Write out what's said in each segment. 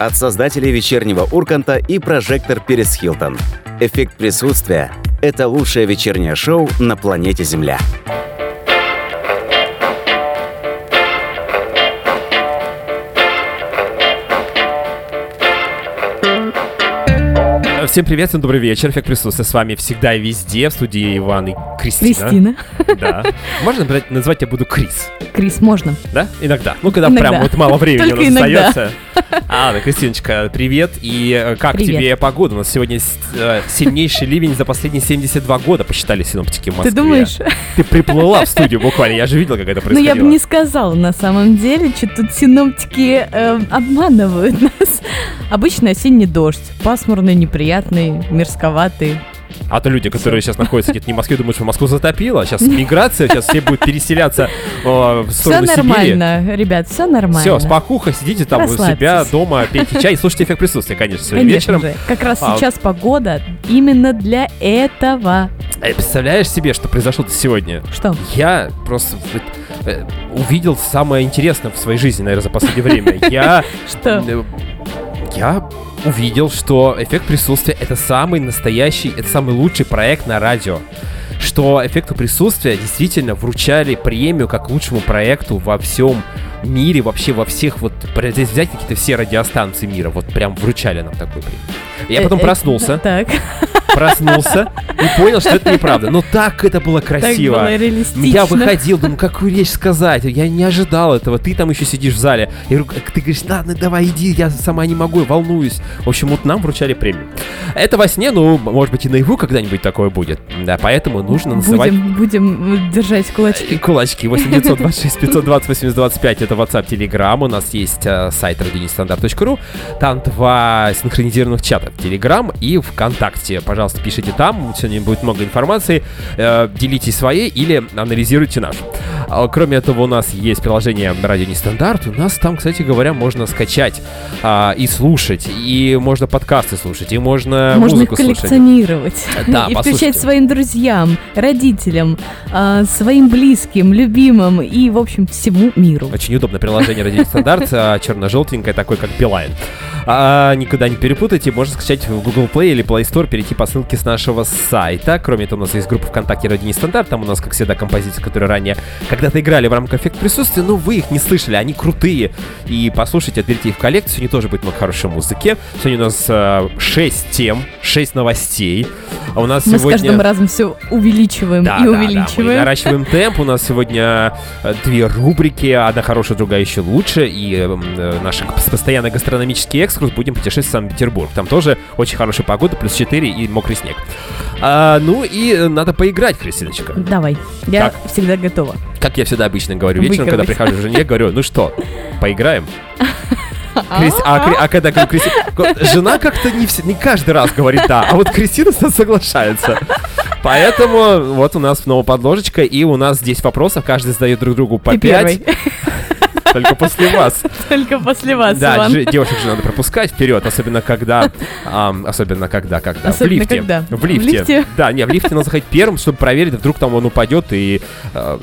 от создателей вечернего Урканта и прожектор Перес Хилтон. Эффект присутствия – это лучшее вечернее шоу на планете Земля. Всем привет, всем добрый вечер. Эффект присутствия с вами всегда и везде. В студии Иван и Кристина. Кристина. Да. Можно брать- назвать я буду Крис? Крис, можно. Да? Иногда. Ну, когда Иногда. прям вот мало времени Только у нас иногда. остается. А, да, Кристиночка, привет. И э, как Привет. тебе погода? У нас сегодня э, сильнейший ливень за последние 72 года, посчитали синоптики в Москве. Ты думаешь? Ты приплыла в студию буквально, я же видел, как это Ну, происходило. я бы не сказала на самом деле, что тут синоптики э, обманывают нас. Обычный осенний дождь. Пасмурный, неприятный, мерзковатый. А то люди, которые сейчас находятся где-то не в Москве, думают, что Москву затопило. Сейчас миграция, сейчас все будут переселяться э, в Все сторону Сибири. нормально, ребят, все нормально. Все, спокуха, сидите там у себя дома, пейте чай и слушайте эффект присутствия, конечно, сегодня Конечно вечером. же. Как раз А. сейчас погода именно для этого. Э, Представляешь себе, что произошло сегодня? Что? Я просто э, увидел самое интересное в своей жизни, наверное, за последнее время. Я, Что? Я увидел, что эффект присутствия это самый настоящий, это самый лучший проект на радио. Что эффекту присутствия действительно вручали премию как лучшему проекту во всем мире, вообще во всех вот, здесь взять какие-то все радиостанции мира, вот прям вручали нам такую премию. Я потом Э, э, проснулся, Так, проснулся и понял, что это неправда. Но так это было так красиво. было реалистично. Я выходил, думаю, какую речь сказать. Я не ожидал этого. Ты там еще сидишь в зале. Я говорю, «Как ты говоришь, ладно, давай иди, я сама не могу, волнуюсь. В общем, вот нам вручали премию. Это во сне, ну, может быть, и наяву когда-нибудь такое будет. Да, поэтому нужно называть Будем, будем держать и кулачки. Кулачки 8926 520 8025 это WhatsApp, Telegram. У нас есть э, сайт радионестандарт.ру. Там два синхронизированных чата. Telegram и ВКонтакте. Пожалуйста, пишите там. Сегодня будет много информации. Э, делитесь своей или анализируйте нашу. А, Кроме этого, у нас есть приложение Радио Нестандарт. У нас там, кстати говоря, можно скачать а, и слушать. И можно подкасты слушать. И можно, Можно их музыку слушать. коллекционировать. Да, и послушайте. включать своим друзьям, родителям, а, своим близким, любимым и, в общем, всему миру. Очень удобное приложение Радио Нестандарт, а, черно-желтенькое, такое как Билайн. А, никогда не перепутайте, можно скачать в Google Play или Play Store, перейти по ссылке с нашего сайта. Кроме этого, у нас есть группа ВКонтакте Радио Нестандарт, там у нас, как всегда, композиции, которые ранее когда-то играли в рамках эффект присутствия, но вы их не слышали, они крутые. И послушайте, отберите их в коллекцию, сегодня тоже будет много хорошей музыки. Сегодня у нас 6 тем, 6 новостей. А у нас Мы сегодня... с каждым разом все увеличиваем Да, и да, да, увеличиваем. мы наращиваем темп. У нас сегодня э, две рубрики. Одна хорошая, другая еще лучше. И э, м, э, наш постоянный гастрономический экскурс. Будем путешествовать в Санкт-Петербург. Там тоже очень хорошая погода, плюс 4 и мокрый снег. А, ну и э, надо поиграть, Кристиночка. Давай, я Так. всегда готова. Как я всегда обычно говорю вечером, когда Выигрывать. прихожу к жене, говорю, ну что, поиграем? Крис- а, а когда говорю, Кристи- ко- жена как-то не, все- не каждый раз говорит да, а вот Кристина соглашается. Поэтому вот у нас снова подложечка, и у нас 10 вопросов, каждый задает друг другу по Ты 5, первый. только после вас. Только после вас, Да, девушек же надо пропускать вперед, особенно когда, особенно когда, когда, в лифте. В лифте. Да, не, в лифте надо заходить первым, чтобы проверить, вдруг там он упадет, и э,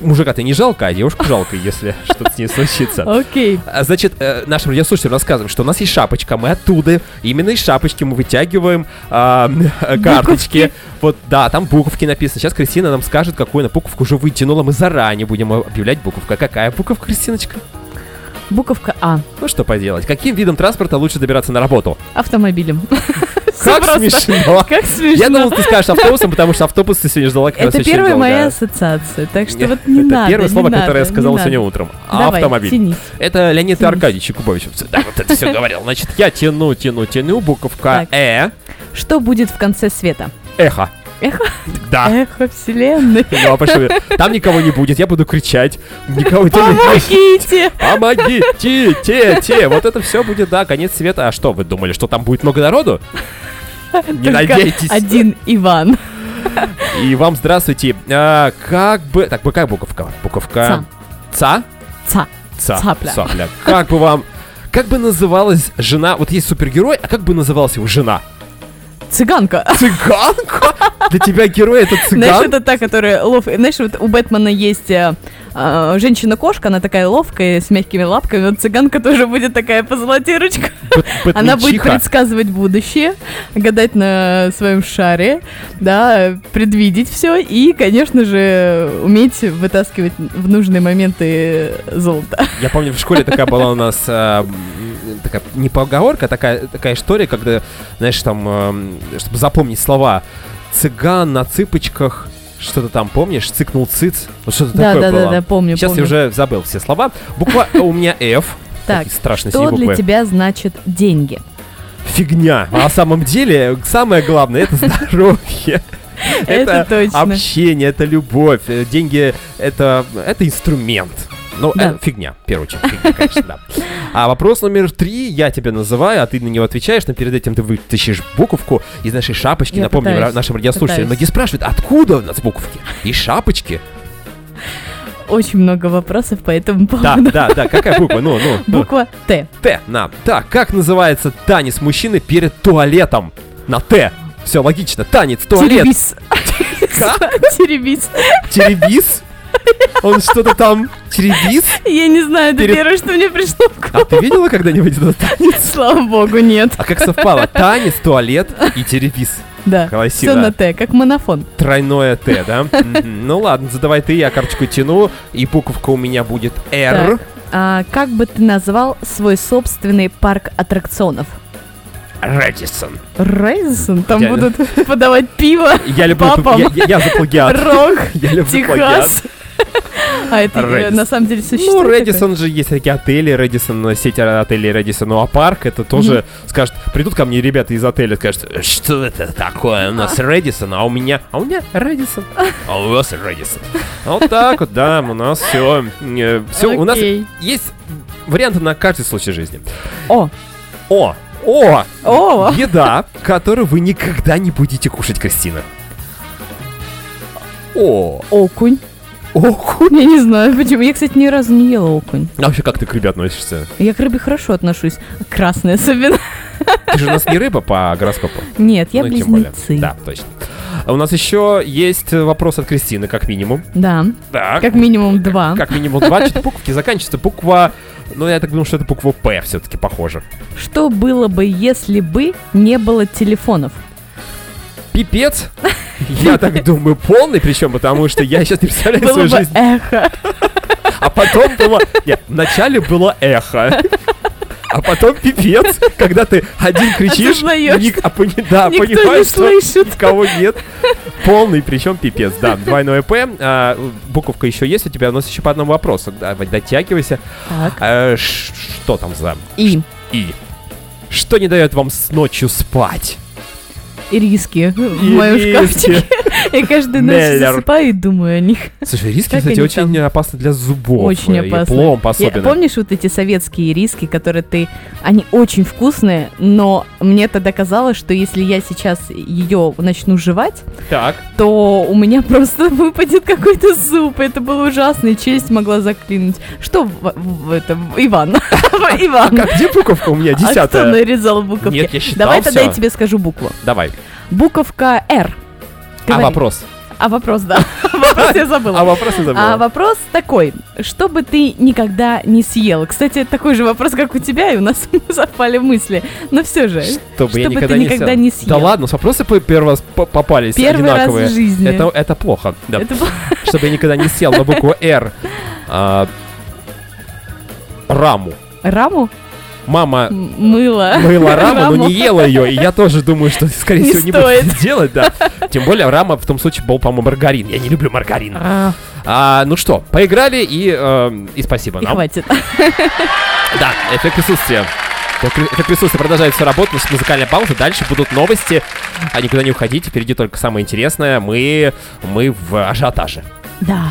мужика-то не жалко, а девушку жалко, если что-то с ней случится. Окей. А, Значит, э, нашим радиослушателям рассказываем, что у нас есть шапочка, мы оттуда, именно из шапочки мы вытягиваем карточки. Вот, да, там буковки написаны. Сейчас Кристина нам скажет, какую она буковку уже вытянула. Мы заранее будем объявлять буковка. Какая буковка, Кристиночка? Буковка А. Ну что поделать. Каким видом транспорта лучше добираться на работу? Автомобилем. Как смешно. Как смешно. Я думал, ты скажешь автобусом, потому что автобус ты сегодня ждала как раз Это первая моя ассоциация, так что вот не это надо. первое не слово, которое я сказал сегодня утром. Автомобиль. Это Леонид. Аркадьевич Якубович. Да, вот это все говорил. Значит, я тяну, тяну, тяну. Буковка. Э. Что будет в конце света? Эхо. Эхо? Да. Эхо вселенной. Ну, а пошли. Там никого не будет, я буду кричать. Никого не Помогите! Помогите, те, те. Вот это все будет, да, конец света. А что, вы думали, что там будет много народу? Не надейтесь. Один Иван. И вам здравствуйте. А, как бы... Так, какая буковка? Буковка... Ца? Ца. Ца. Цапля. Цапля. Как бы вам... Как бы называлась жена... Вот есть супергерой, а как бы называлась его жена? Цыганка. Цыганка? Для тебя герой это Знаешь, цыган? это та, которая лов... Знаешь, вот у Бэтмена есть э, а, женщина-кошка, она такая ловкая, с мягкими лапками. Вот цыганка тоже будет такая позолотирочка. Она будет предсказывать будущее, гадать на своем шаре, да, предвидеть все и, конечно же, уметь вытаскивать в нужные моменты золото. Я помню, в школе такая была у нас м, такая не поговорка, а такая, такая история, когда, знаешь, там, эм, чтобы запомнить слова, цыган на цыпочках, что-то там, помнишь, цыкнул цыц, вот что-то Да, такое да, было. да, да, помню, Сейчас помню. я уже забыл все слова. Буква у меня F. Так, Что для тебя значит деньги? Фигня. А на самом деле, самое главное, это здоровье. Это точно. общение, это любовь. Э, Деньги это, это инструмент. Ну, Да. это фигня, в первую очередь, фигня, конечно, да. А вопрос номер три, я тебя называю, а ты на него отвечаешь, но перед этим ты вытащишь буковку из нашей шапочки. Я Напомню пытаюсь, нашим радиослушателям. пытаюсь. Многие спрашивают, откуда у нас буковки? Из шапочки? Очень много вопросов по этому Да, поводу. да, да, какая буква? Ну, ну, ну. Буква Т. Т, на. Так, как называется танец мужчины перед туалетом? На Т. Все логично. Танец, туалет. Теребис. Как? Теребис. Теребис? Он что-то там теребис? Я не знаю, это Перед- первое, что мне пришло в А голову. ты видела когда-нибудь этот танец? Слава богу, нет. А как совпало? Танец, туалет и теребис. Да. Красиво. Все на Т, как монофон. Тройное Т, да? Ну ладно, задавай ты, я карточку тяну, и буковка у меня будет. Так. А как бы ты назвал свой собственный парк аттракционов? Редисон. Рейзен? Там Я- будут подавать пиво, Я люблю... Папам. Я, я- я за плагиат. рок, Я люблю плагиат. А это э, Редисон. на самом деле Ну, существует? Редисон же есть такие отели, Редисон, сеть отелей Редисон, ну а парк это тоже скажет, придут ко мне ребята из отеля, скажут, что это такое, у нас Редисон, а у меня, а у меня Редисон, а у вас Редисон. Вот так вот, да, у нас все, все, у нас есть варианты на каждый случай жизни. О, О, о, О. еда, которую вы никогда не будете кушать, Кристина. О, окунь. Окунь. Я не знаю, почему. Я, кстати, ни разу не ела окунь. А вообще, как ты к рыбе относишься? Я к рыбе хорошо отношусь. Красная особенно. Ты же у нас не рыба по гороскопу. Нет, я Ну, близнецы. Да, точно. А У нас еще есть вопрос от Кристины, как минимум. Да, Так. как минимум два. Как минимум два. Что-то буковки заканчивается. Буква... Ну, я так думаю, что это буква П все-таки похоже. Что было бы, если бы не было телефонов? Пипец. Я так думаю, полный, причем потому что я сейчас не представляю Было свою бы жизнь. эхо. А потом было... Нет, вначале было эхо. А потом пипец, когда ты один кричишь, ник- а пони- да, Никто не понимаешь, что слышит. Кого нет. Полный, причем пипец. Да, двойное П. А, буковка еще есть у тебя, у нас еще по одному вопросу. Давай, дотягивайся. Так. А, что там за И И? Что не дает вам с ночью спать? Ириски в моем шкафчике. Я каждую ночь Меллер. засыпаю и думаю о них. Слушай, риски, Как кстати, очень там? опасны для зубов. Очень опасно. пломб Я- особенно. помнишь вот эти советские риски, которые ты... Они очень вкусные, но мне тогда казалось, что если я сейчас ее начну жевать, Так. то у меня просто выпадет какой-то зуб. Это было ужасно, и челюсть могла заклинуть. Что в, в этом, Иван? Иван. А где буковка у меня? А кто Десятая. нарезал буковки? Нет, я считал Давай тогда я тебе скажу букву. Давай. Буковка «Р». А вопрос? А вопрос, да. Вопрос я забыла. А вопрос я забыла. А вопрос такой, что бы ты никогда не съел? Кстати, такой же вопрос, как у тебя, и у нас совпали мысли. Но все же, я чтобы никогда ты не никогда съел. не съел. Да ладно, вопросы первый раз по- попались первый раз в жизни. Это, это плохо. Да. Это было- Чтобы я никогда не съел на букву Р. А, раму. Раму? Мама М- Мыло. мыла раму, но Раму. не ела ее. И я тоже думаю, что, скорее Не всего, не стоит. буду делать, да. Тем более, рама в том случае был, по-моему, маргарин. Я не люблю маргарин. А, А, ну что, поиграли и, э, и спасибо И нам. хватит. Да, эффект присутствия. Эффект присутствия продолжает все работать, у нас музыкальная пауза, дальше будут новости. А никуда не уходите, впереди только самое интересное. Мы, мы в ажиотаже. Да.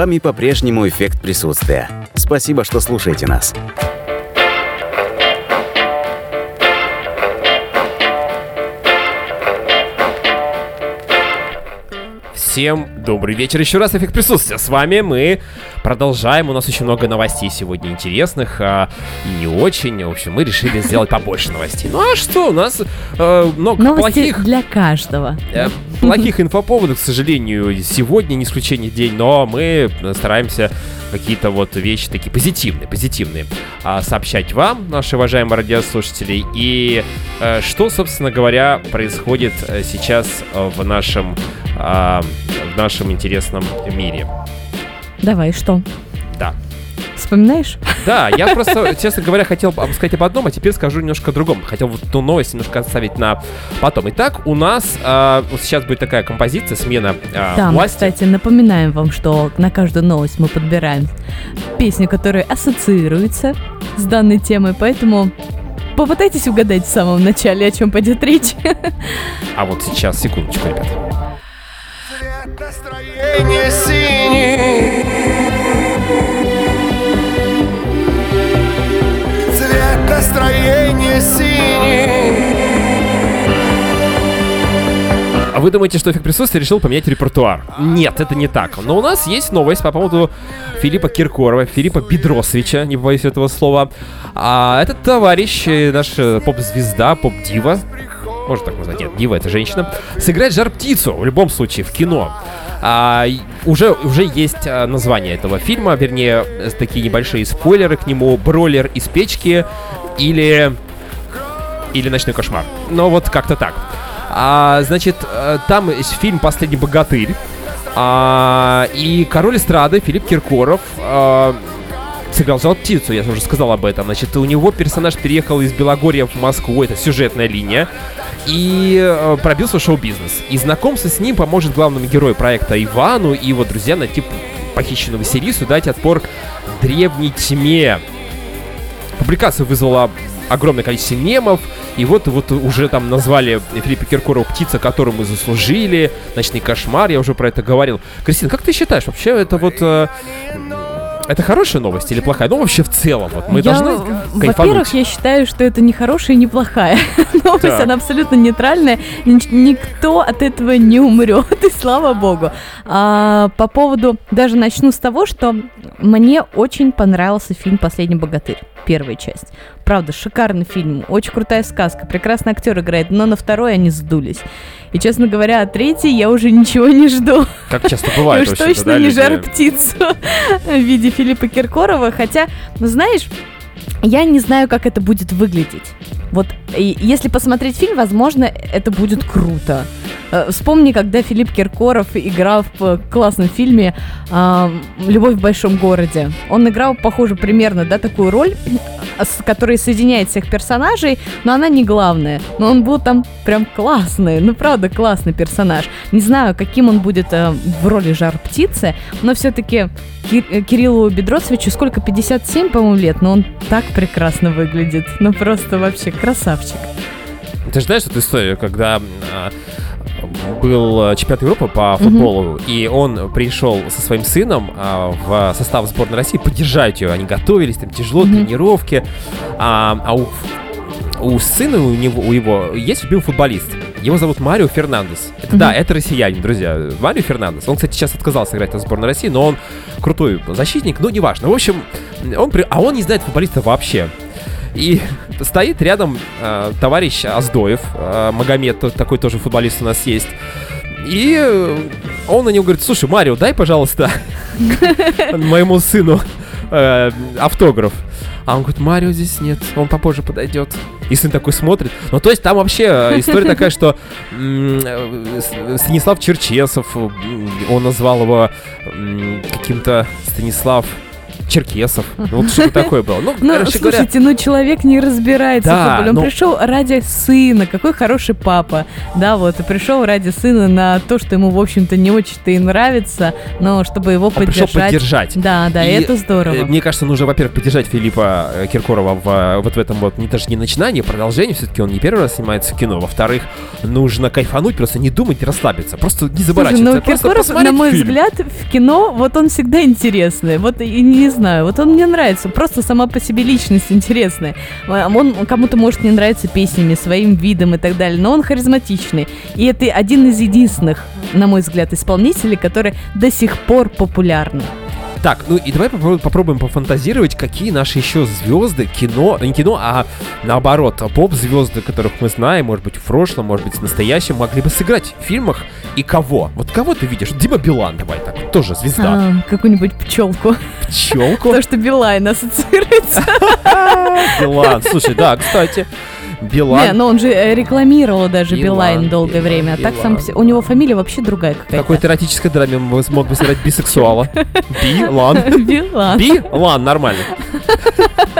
Вами по-прежнему эффект присутствия. Спасибо, что слушаете нас. Всем добрый вечер. Еще раз эффект присутствия. С вами мы продолжаем. У нас очень много новостей сегодня интересных а, и не очень. В общем, мы решили сделать побольше новостей. Ну а что? У нас э, много Новости плохих, для каждого. э, плохих инфоповодов, к сожалению, сегодня не исключение день, но мы стараемся какие-то вот вещи такие позитивные, позитивные а, сообщать вам, наши уважаемые радиослушатели. И э, что, собственно говоря, происходит э, сейчас в нашем а, в нашем интересном мире. Давай, что? Да. Вспоминаешь? Да, я просто, честно говоря, хотел сказать об одном, а теперь скажу немножко о другом. Хотел вот ту новость немножко оставить на потом. Итак, у нас вот сейчас будет такая композиция, смена а, Да, власти. кстати, напоминаем вам, что на каждую новость мы подбираем песню, которая ассоциируется с данной темой, поэтому попытайтесь угадать в самом начале, о чем пойдет речь. А вот сейчас, секундочку, ребят. Цвет настроения синий Цвет настроения синий А вы думаете, что эффект присутствия решил поменять репертуар? Нет, это не так. Но у нас есть новость по поводу Филиппа Киркорова, Филиппа Бедросовича, не боюсь этого слова. А этот товарищ, э, наш э, поп-звезда, поп-дива, можно так назвать, нет, дива это женщина, сыграет жар-птицу, в любом случае, в кино. А, уже, уже есть а, название этого фильма, вернее, э, такие небольшие спойлеры к нему. Бролер из печки или или «Ночной кошмар». Но вот как-то так. А, значит, э, там фильм «Последний богатырь». А, и король эстрады Филипп Киркоров а, сыграл жал птицу, я уже сказал об этом. Значит, у него персонаж переехал из Белогорья в Москву, это сюжетная линия, и э, пробился в шоу-бизнес. И знакомство с ним поможет главному герою проекта Ивану и его друзья найти похищенную Василису, дать отпор древней тьме. Публикация вызвала огромное количество мемов, и вот, вот уже там назвали Филиппа Киркорова «Птица, которую мы заслужили», «Ночный кошмар», я уже про это говорил. Кристина, как ты считаешь, вообще это вот... э, это хорошая новость или плохая? Ну, вообще в целом, вот мы Я, должны Во-первых, кайфануть. я считаю, что это не хорошая и не плохая новость, Так. она абсолютно нейтральная, Ник- никто от этого не умрет, и слава богу. А, по поводу, даже начну с того, что мне очень понравился фильм «Последний богатырь», первая часть. Правда, шикарный фильм, очень крутая сказка, прекрасный актер играет, но на второй они сдулись. И, честно говоря, от третьей я уже ничего не жду. Как часто И бывает уж вообще-то, точно не жар птицу в виде Филиппа Киркорова. Хотя, ну, знаешь, я не знаю, как это будет выглядеть. Вот и если посмотреть фильм, возможно, это будет круто. Э, Вспомни, когда Филипп Киркоров играл в э, классном фильме «Любовь в большом городе». Он играл, похоже, примерно, да, такую роль, с которой соединяет всех персонажей, но она не главная. Но он был там прям классный, ну правда классный персонаж. Не знаю, каким он будет э, в роли жар-птицы, но все-таки Кириллу Бедросовичу сколько, 57, по-моему, лет, но он так прекрасно выглядит. Ну просто вообще красавчик. Ты же знаешь эту историю, когда а, был э, чемпионат Европы по футболу, и он пришел со своим сыном а, в состав сборной России поддержать ее. Они готовились, там тяжело, Мгм. тренировки. А, а у, у сына у него, у его есть любимый футболист. Его зовут Марио Фернандес. Это, Да, это россиянин, друзья. Марио Фернандес. Он, кстати, сейчас отказался играть в сборной России, но он крутой защитник, ну, неважно. В общем, он, при- а он не знает футболиста вообще. И стоит рядом э, товарищ Аздоев, э, Магомед, такой тоже футболист у нас есть. И он на него говорит, слушай, Марио, дай, пожалуйста, моему сыну э, автограф. А он говорит, Марио здесь нет, он попозже подойдет. И сын такой смотрит. Ну, то есть там вообще э, история такая, что э, Станислав Черчесов, он назвал его каким-то Станислав... черкесов. Вот что такое было. Ну, Ну, короче говоря, слушайте, ну человек не разбирается Да, в футболе. Он ну- пришел ради сына, какой хороший папа. Да, вот, и пришел ради сына на то, что ему, в общем-то, не очень-то и нравится, но чтобы его он пришел поддержать. поддержать. Да, да, И, это здорово. э, Мне кажется, нужно, во-первых, поддержать Филиппа э, Киркорова в, э, вот в этом вот, не даже не начинании, а продолжении, все-таки он не первый раз снимается в кино. Во-вторых, нужно кайфануть, просто не думать, расслабиться, просто не Слушай, заморачиваться. ну просто Киркоров, на мой фильм. взгляд, в кино, вот он всегда интересный. Вот и не знаю, вот он мне нравится. Просто сама по себе личность интересная. Он кому-то может не нравиться песнями, своим видом и так далее, но он харизматичный. И это один из единственных, на мой взгляд, исполнителей, которые до сих пор популярны. Так, ну и давай попро- попробуем пофантазировать, какие наши еще звезды, кино, не кино, а наоборот, поп-звезды, которых мы знаем, может быть, в прошлом, может быть, в настоящем, могли бы сыграть в фильмах. И кого? Вот кого ты видишь? Дима Билан, давай так, тоже звезда. А, какую-нибудь пчелку. Пчелку. То, что Билайн ассоциируется. Билан. Слушай, да, кстати, Не, Билан. но он же э, рекламировал даже Билан, Билайн долгое Билан, время. А так сам у него фамилия вообще другая В какая-то. какой-то эротической драме мы смог бы сыграть бисексуала. Билан. Билан. Билан, нормально.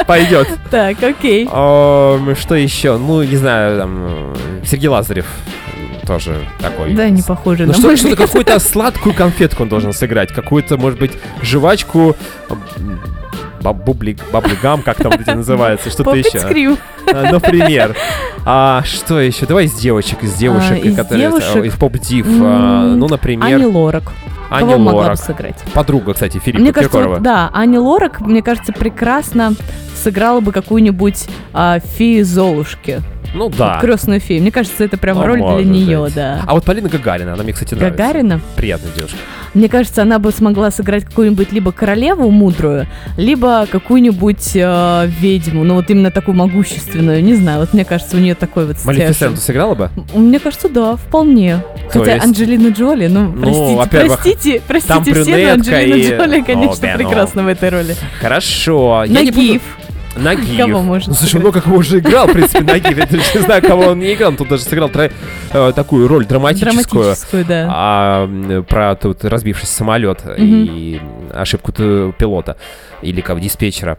Пойдет. Так, окей. Что еще? Ну, не знаю, там, Сергей Лазарев тоже такой. Да, не похоже Ну на что, что-то какую-то сладкую конфетку он должен сыграть, какую-то, может быть, жвачку, м, бабублик, баблигам, как там эти называется, что-то еще. А, Например. А что еще? Давай из девочек, из девушек, А, из которые девушек? из поп-див. М, а, Ну, Ани например, Лорак. Ани Кого могла бы Лорак. сыграть? Подруга, кстати, Филиппа Мне кажется, Киркорова. вот, да, Ани Лорак, мне кажется, прекрасно сыграла бы какую-нибудь а, фею Золушки. Ну да. Крестную фею. Мне кажется, это прям Ну, роль для нее, быть. да. А вот Полина Гагарина, она мне, кстати, нравится. Гагарина. Приятная девушка. Мне кажется, она бы смогла сыграть какую-нибудь либо королеву мудрую, либо какую-нибудь э, ведьму, ну вот именно такую могущественную. Не знаю, вот мне кажется, у нее такой вот стяж. Малефисенту сыграла бы? Мне кажется, да, вполне. То Хотя есть- Анджелина Джоли, ну, Ну, простите, простите, простите все, но Анджелина и- Джоли, конечно, О, ну. прекрасна в этой роли. Хорошо. Я не буду- Нагиев. Кого может Ну, слушай, сыграть? много кого уже играл, в принципе, Нагиев. Я даже не знаю, кого он не играл. Он тут даже сыграл тра- э, такую роль драматическую. Драматическую, да. А, про тут разбившийся самолет и ошибку пилота или кого диспетчера.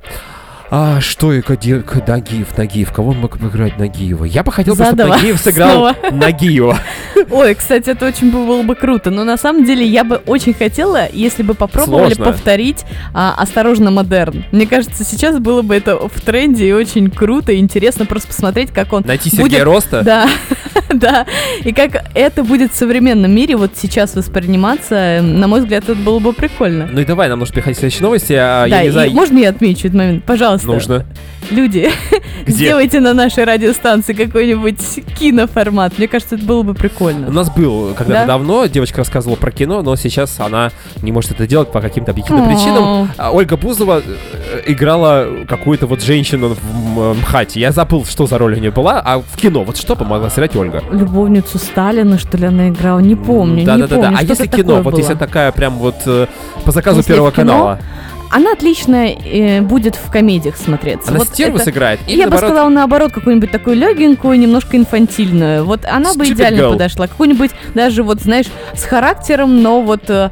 А что и Кади- К- Нагиев, Нагиев, кого он мог бы играть Нагиева? Я бы хотел, чтобы Задала Нагиев сыграл снова. Нагиева. Ой, кстати, это очень бы- было бы круто. Но на самом деле я бы очень хотела, если бы попробовали Сложно. повторить а, «Осторожно, модерн». Мне кажется, сейчас было бы это в тренде и очень круто и интересно просто посмотреть, как он Найти будет... Сергея Роста. Да, да. И как это будет в современном мире вот сейчас восприниматься, на мой взгляд, это было бы прикольно. Ну и давай, нам нужно переходить к следующей новости. а, да, я не знаю, можно я отмечу этот момент? Пожалуйста. Нужно. Люди, Где? сделайте на нашей радиостанции какой-нибудь киноформат. Мне кажется, это было бы прикольно. У нас был когда-то Да? давно, девочка рассказывала про кино, но сейчас она не может это делать по каким-то объективным причинам. А Ольга Бузова э, играла какую-то вот женщину в м- МХАТе. Я забыл, что за роль у нее была, а в кино вот что помогла сыграть Ольга? Любовницу Сталина, что ли, она играла? Не помню, да, не да, да, помню. да. А если кино, вот если такая прям вот э, по заказу Если Первого канала, Она отлично э, будет в комедиях смотреться. она Вот стерву это- сыграет? Или Я бы наоборот, сказала, наоборот, какую-нибудь такую легенькую, немножко инфантильную. Вот она бы Stupid идеально girl. подошла. Какую-нибудь даже, вот, знаешь, с характером, но вот... э,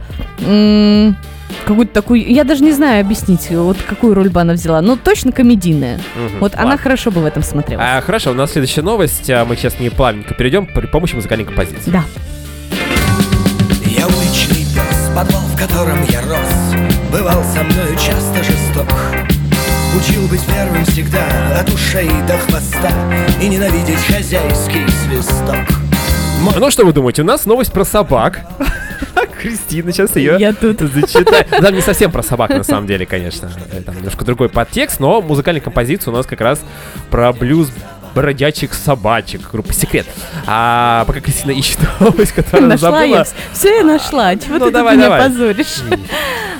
Какую-то такую, я даже не знаю объяснить, вот какую роль бы она взяла, но точно комедийная. Мгм, Вот она ладно. хорошо бы в этом смотрелась. А, хорошо, у нас следующая новость. а, Мы сейчас не плавненько перейдем при помощи музыкальной композиции. Да. Я уличный пес, подвал, в котором я рос Бывал со мною часто жесток Учил быть первым всегда, от ушей до хвоста И ненавидеть хозяйский свисток Ну что вы думаете, у нас новость про собак. Кристина, сейчас ее Я тут. зачитаю. Там не совсем про собак, на самом деле, конечно. Там немножко другой подтекст, но музыкальная композиция у нас как раз про блюз бродячих собачек, группа «Секрет». А пока Кристина ищет новость, которую она Нашла я. забыла. Все я нашла. Чего Ну, ты давай, меня давай. позоришь?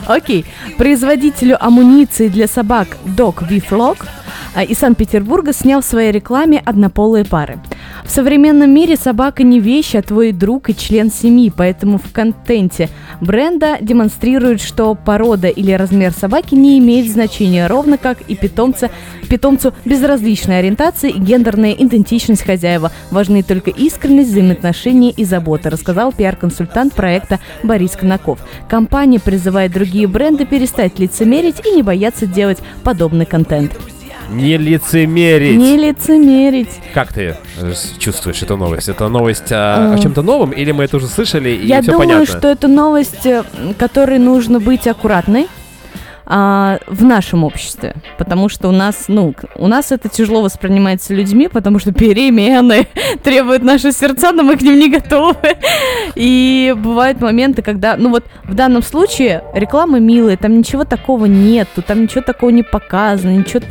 Окей. Производителю амуниции для собак Dog V-Flock а, из Санкт-Петербурга снял в своей рекламе однополые пары. В современном мире собака не вещь, а твой друг и член семьи, поэтому в контенте бренда демонстрирует, что порода или размер собаки не имеет значения, ровно как и питомца, питомцу безразличная ориентация и гендерная идентичность хозяева. Важны только искренность, взаимоотношения и забота, рассказал пиар-консультант проекта Борис Конаков. Компания призывает другие бренды перестать лицемерить и не бояться делать подобный контент. Не лицемерить. Не лицемерить. Как ты э, чувствуешь эту новость? Это новость а, А. о чем-то новом, или мы это уже слышали и Я все думаю, понятно? что это новость, э, которой нужно быть аккуратной а, в нашем обществе, потому что у нас, ну, у нас это тяжело воспринимается людьми, потому что перемены требуют наши сердца, но мы к ним не готовы. И бывают моменты, когда, ну вот в данном случае реклама милая, там ничего такого нету, там ничего такого не показано, ничего,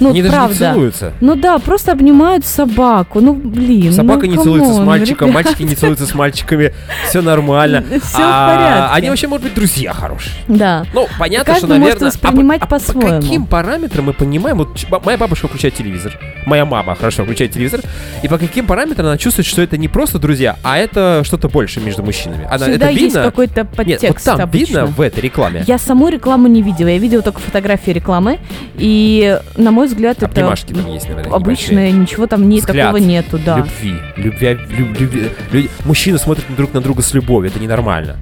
ну Они даже не правда. целуются. Ну да, просто обнимают собаку, ну блин. Собака ну, не целуется с мальчиком, ребят. мальчики не целуются с мальчиками. Все нормально. Всё в А, порядке. Они вообще, может быть, друзья хорошие. Да. Ну, понятно, что, наверное... воспринимать а, по- а по-своему. по каким параметрам мы понимаем... Вот моя бабушка включает телевизор. Моя мама хорошо включает телевизор. И по каким параметрам она чувствует, что это не просто друзья, а это что-то больше между мужчинами? Она, Всегда это есть видно? какой-то Нет, подтекст вот там обычно. видно в этой рекламе. Я саму рекламу не видела, я видела только фотографии рекламы, и, на мой взгляд, это Обнимашки там есть, наверное, обычное, ничего там не, Взгляд. такого нету, да. Любви. Любвя, люб- любви- люди- Мужчины смотрят друг на друга с любовью, это ненормально.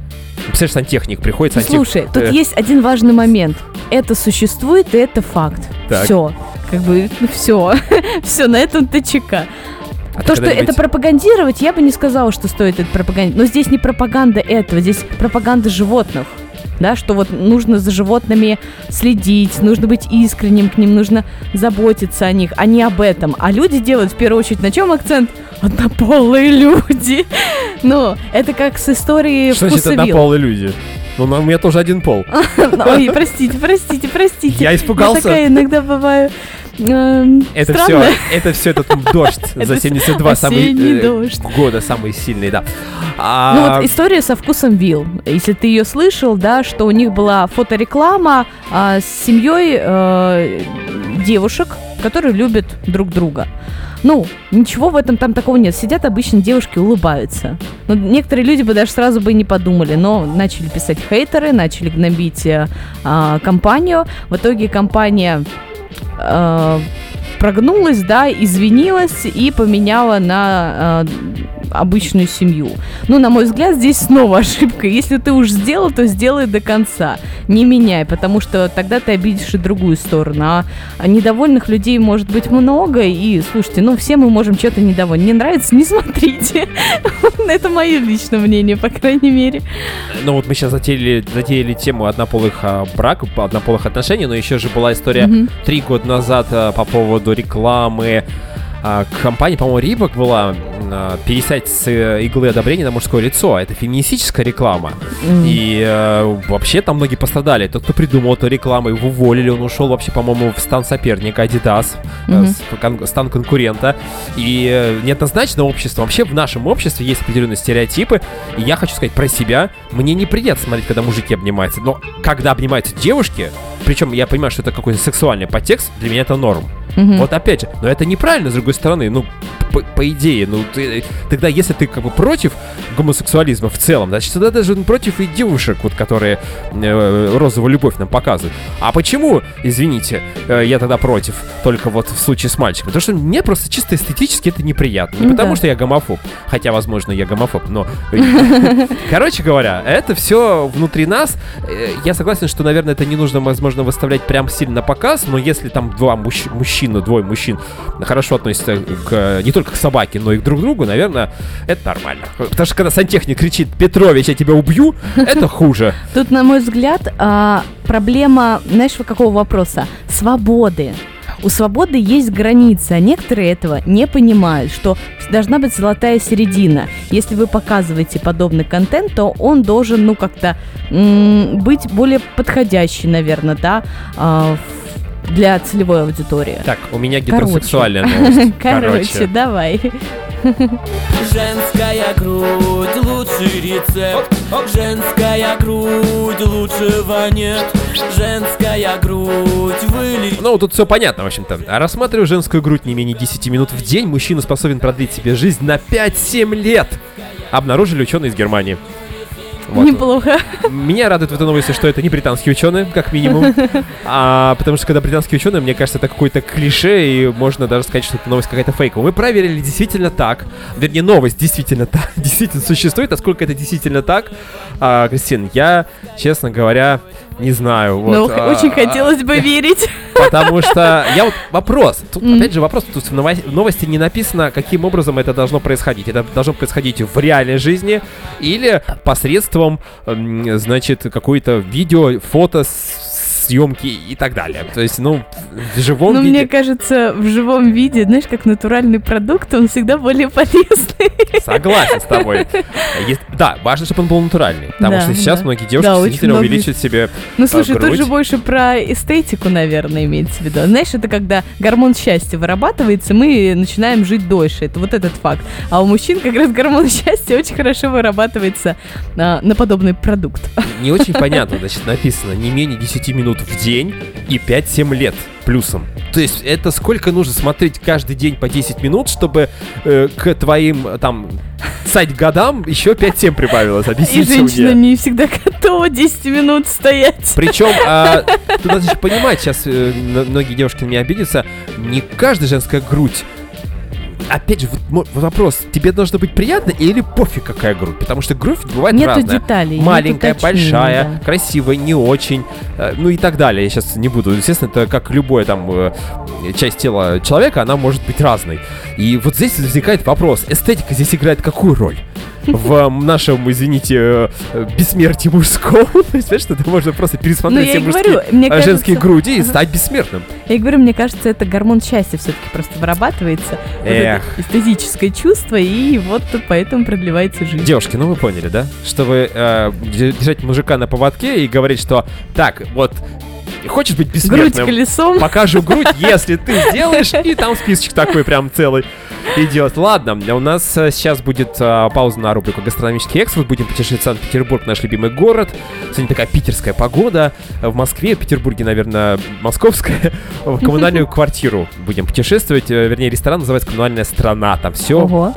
Представляешь, сантехник приходит, Ну, сантехник... Слушай, тут э, есть один важный момент. Это существует, и это факт. Так. Все. Как бы, все. все, на этом ТЧК. а То, что это пропагандировать, я бы не сказала, что стоит это пропагандировать. Но здесь не пропаганда этого, здесь пропаганда животных. Да, что вот нужно за животными следить, нужно быть искренним к ним, нужно заботиться о них, а не об этом. А люди делают в первую очередь на чем акцент? Однополые люди. Ну, это как с историей Что значит однополые люди? Ну, у меня тоже один пол. Ой, простите, простите, простите. Я испугался. такая иногда бываю. Эм, Это все, это все этот дождь за Это 72 самый, э, года, самый сильный, да. Ну А, вот история со вкусом вил. Если ты ее слышал, да, что у них была фотореклама а, с семьей э, девушек, которые любят друг друга. Ну, ничего в этом там такого нет. Сидят обычно девушки, улыбаются. Ну, некоторые люди бы даже сразу бы и не подумали, но начали писать хейтеры, начали гнобить э, а, компанию. В итоге компания э, прогнулась, да, извинилась и поменяла на э, обычную семью. Ну, на мой взгляд, здесь снова ошибка. Если ты уж сделал, то сделай до конца. Не меняй, потому что тогда ты обидишь и другую сторону. А недовольных людей может быть много. И, слушайте, ну, все мы можем что-то недовольны. Не нравится, не смотрите. Это мое личное мнение, по крайней мере. ну вот мы сейчас затеяли, затеяли тему однополых а, браков, однополых отношений, но еще же была история три года назад а, по поводу рекламы а, компании, по-моему, Рибок была а, пересядь с э, иглы одобрения на мужское лицо. Это феминистическая реклама. М. И э, вообще там многие пострадали. Тот, кто придумал эту рекламу, его уволили. Он ушел вообще, по-моему, в стан соперника Adidas, э, в кон- стан конкурента. И э, неоднозначно общество. Вообще в нашем обществе есть определенные стереотипы. И я хочу сказать про себя. Мне неприятно смотреть, когда мужики обнимаются. Но когда обнимаются девушки, причем я понимаю, что это какой-то сексуальный подтекст, для меня это норм. Мгм. Вот опять же, но это неправильно, с другой стороны. Ну, по, по идее, ну, ты- тогда если ты как бы против гомосексуализма в целом, значит, тогда даже против и девушек, вот, которые э, розовую любовь нам показывают. А почему, извините, э, я тогда против, только вот в случае с мальчиком? Потому что мне просто чисто эстетически это неприятно. Не Ну потому да. что я гомофоб, хотя, возможно, я гомофоб, но... Короче говоря, это все внутри нас. Э, Я согласен, что, наверное, это не нужно, возможно, выставлять прям сильно на показ, но если там два мужч- мужчины, двое мужчин хорошо относятся к, не только к собаке, но и к друг другу, наверное, это нормально. Потому что когда сантехник кричит «Петрович, я тебя убью», это хуже. Тут, на мой взгляд, а, проблема, знаешь, какого вопроса? Свободы. У свободы есть границы, а некоторые этого не понимают, что должна быть золотая середина. Если вы показываете подобный контент, то он должен, ну, как-то быть более подходящий, наверное, да, а, в- для целевой аудитории. Так, у меня Короче. гетеросексуальная новость. Короче, давай. Женская грудь лучший рецепт Женская грудь лучшего нет Женская грудь вылечит Ну, тут все понятно, в общем-то. А рассматривая женскую грудь не менее 10 минут в день, мужчина способен продлить себе жизнь на 5-7 лет. Обнаружили ученые из Германии. Вот. Неплохо. Меня радует в этой новости, что это не британские ученые, как минимум. А, потому что когда британские ученые, мне кажется, это какое-то клише, и можно даже сказать, что это новость какая-то фейковая. Мы проверили действительно так. Вернее, новость действительно так, действительно существует. А сколько это действительно так, а, Кристин, я, честно говоря, не знаю. Вот, Но а, очень хотелось бы верить. Потому что я вот вопрос. Тут опять же вопрос. Тут в ново- в новости не написано, каким образом это должно происходить. Это должно происходить в реальной жизни или посредством, значит, какой-то видео, фото с- съемки и так далее. То есть, ну, в живом Но виде. Ну, мне кажется, в живом виде, знаешь, как натуральный продукт, он всегда более полезный. Согласен с тобой. Есть- Да, важно, чтобы он был натуральный. Потому Да, что сейчас да. многие девушки Да, действительно много увеличивают себе Ну, слушай, тут грудь. же больше про эстетику, наверное, имеется в виду. Знаешь, это когда гормон счастья вырабатывается, мы начинаем жить дольше. Это вот этот факт. А у мужчин как раз гормон счастья очень хорошо вырабатывается а, на подобный продукт. не очень понятно, значит, написано не менее 10 минут в день и 5-7 лет плюсом. То есть это сколько нужно смотреть каждый день по 10 минут, чтобы э, к твоим э, там сать годам еще 5-7 прибавилось. И Объясните женщина мне. не всегда готова 10 минут стоять. Причем, а, тут надо еще понимать, сейчас э, многие девушки на меня обидятся, не каждая женская грудь Опять же, вот вопрос, тебе должно быть приятно или пофиг какая грудь? Потому что грудь бывает Нету разная. деталей. нету Маленькая, уточнений, большая, да. красивая, не очень, э, ну и так далее. Я сейчас не буду. Естественно, это как любая там э, часть тела человека, она может быть разной. И вот здесь возникает вопрос, эстетика здесь играет какую роль? В нашем, извините, э, бессмертии мужском. Понимаешь, что это можно просто Ну, пересмотреть я все мужские, говорю, э, кажется... женские груди и стать бессмертным. Я говорю, мне кажется, это гормон счастья все-таки просто вырабатывается. Вот эстетическое чувство, и вот поэтому продлевается жизнь. Девушки, ну вы поняли, да? Чтобы э, держать мужика на поводке и говорить, что так, вот, хочешь быть Грудь бессмертным? колесом. Покажу грудь, если ты сделаешь, и там списочек такой прям целый идет. Ладно, у нас э, сейчас будет э, пауза на рубрику «Гастрономический экспорт». Будем путешествовать в Санкт-Петербург, наш любимый город. Сегодня такая питерская погода. В Москве, в Петербурге, наверное, московская. В коммунальную квартиру будем путешествовать. Э, Вернее, ресторан называется «Коммунальная страна». Там все Ого.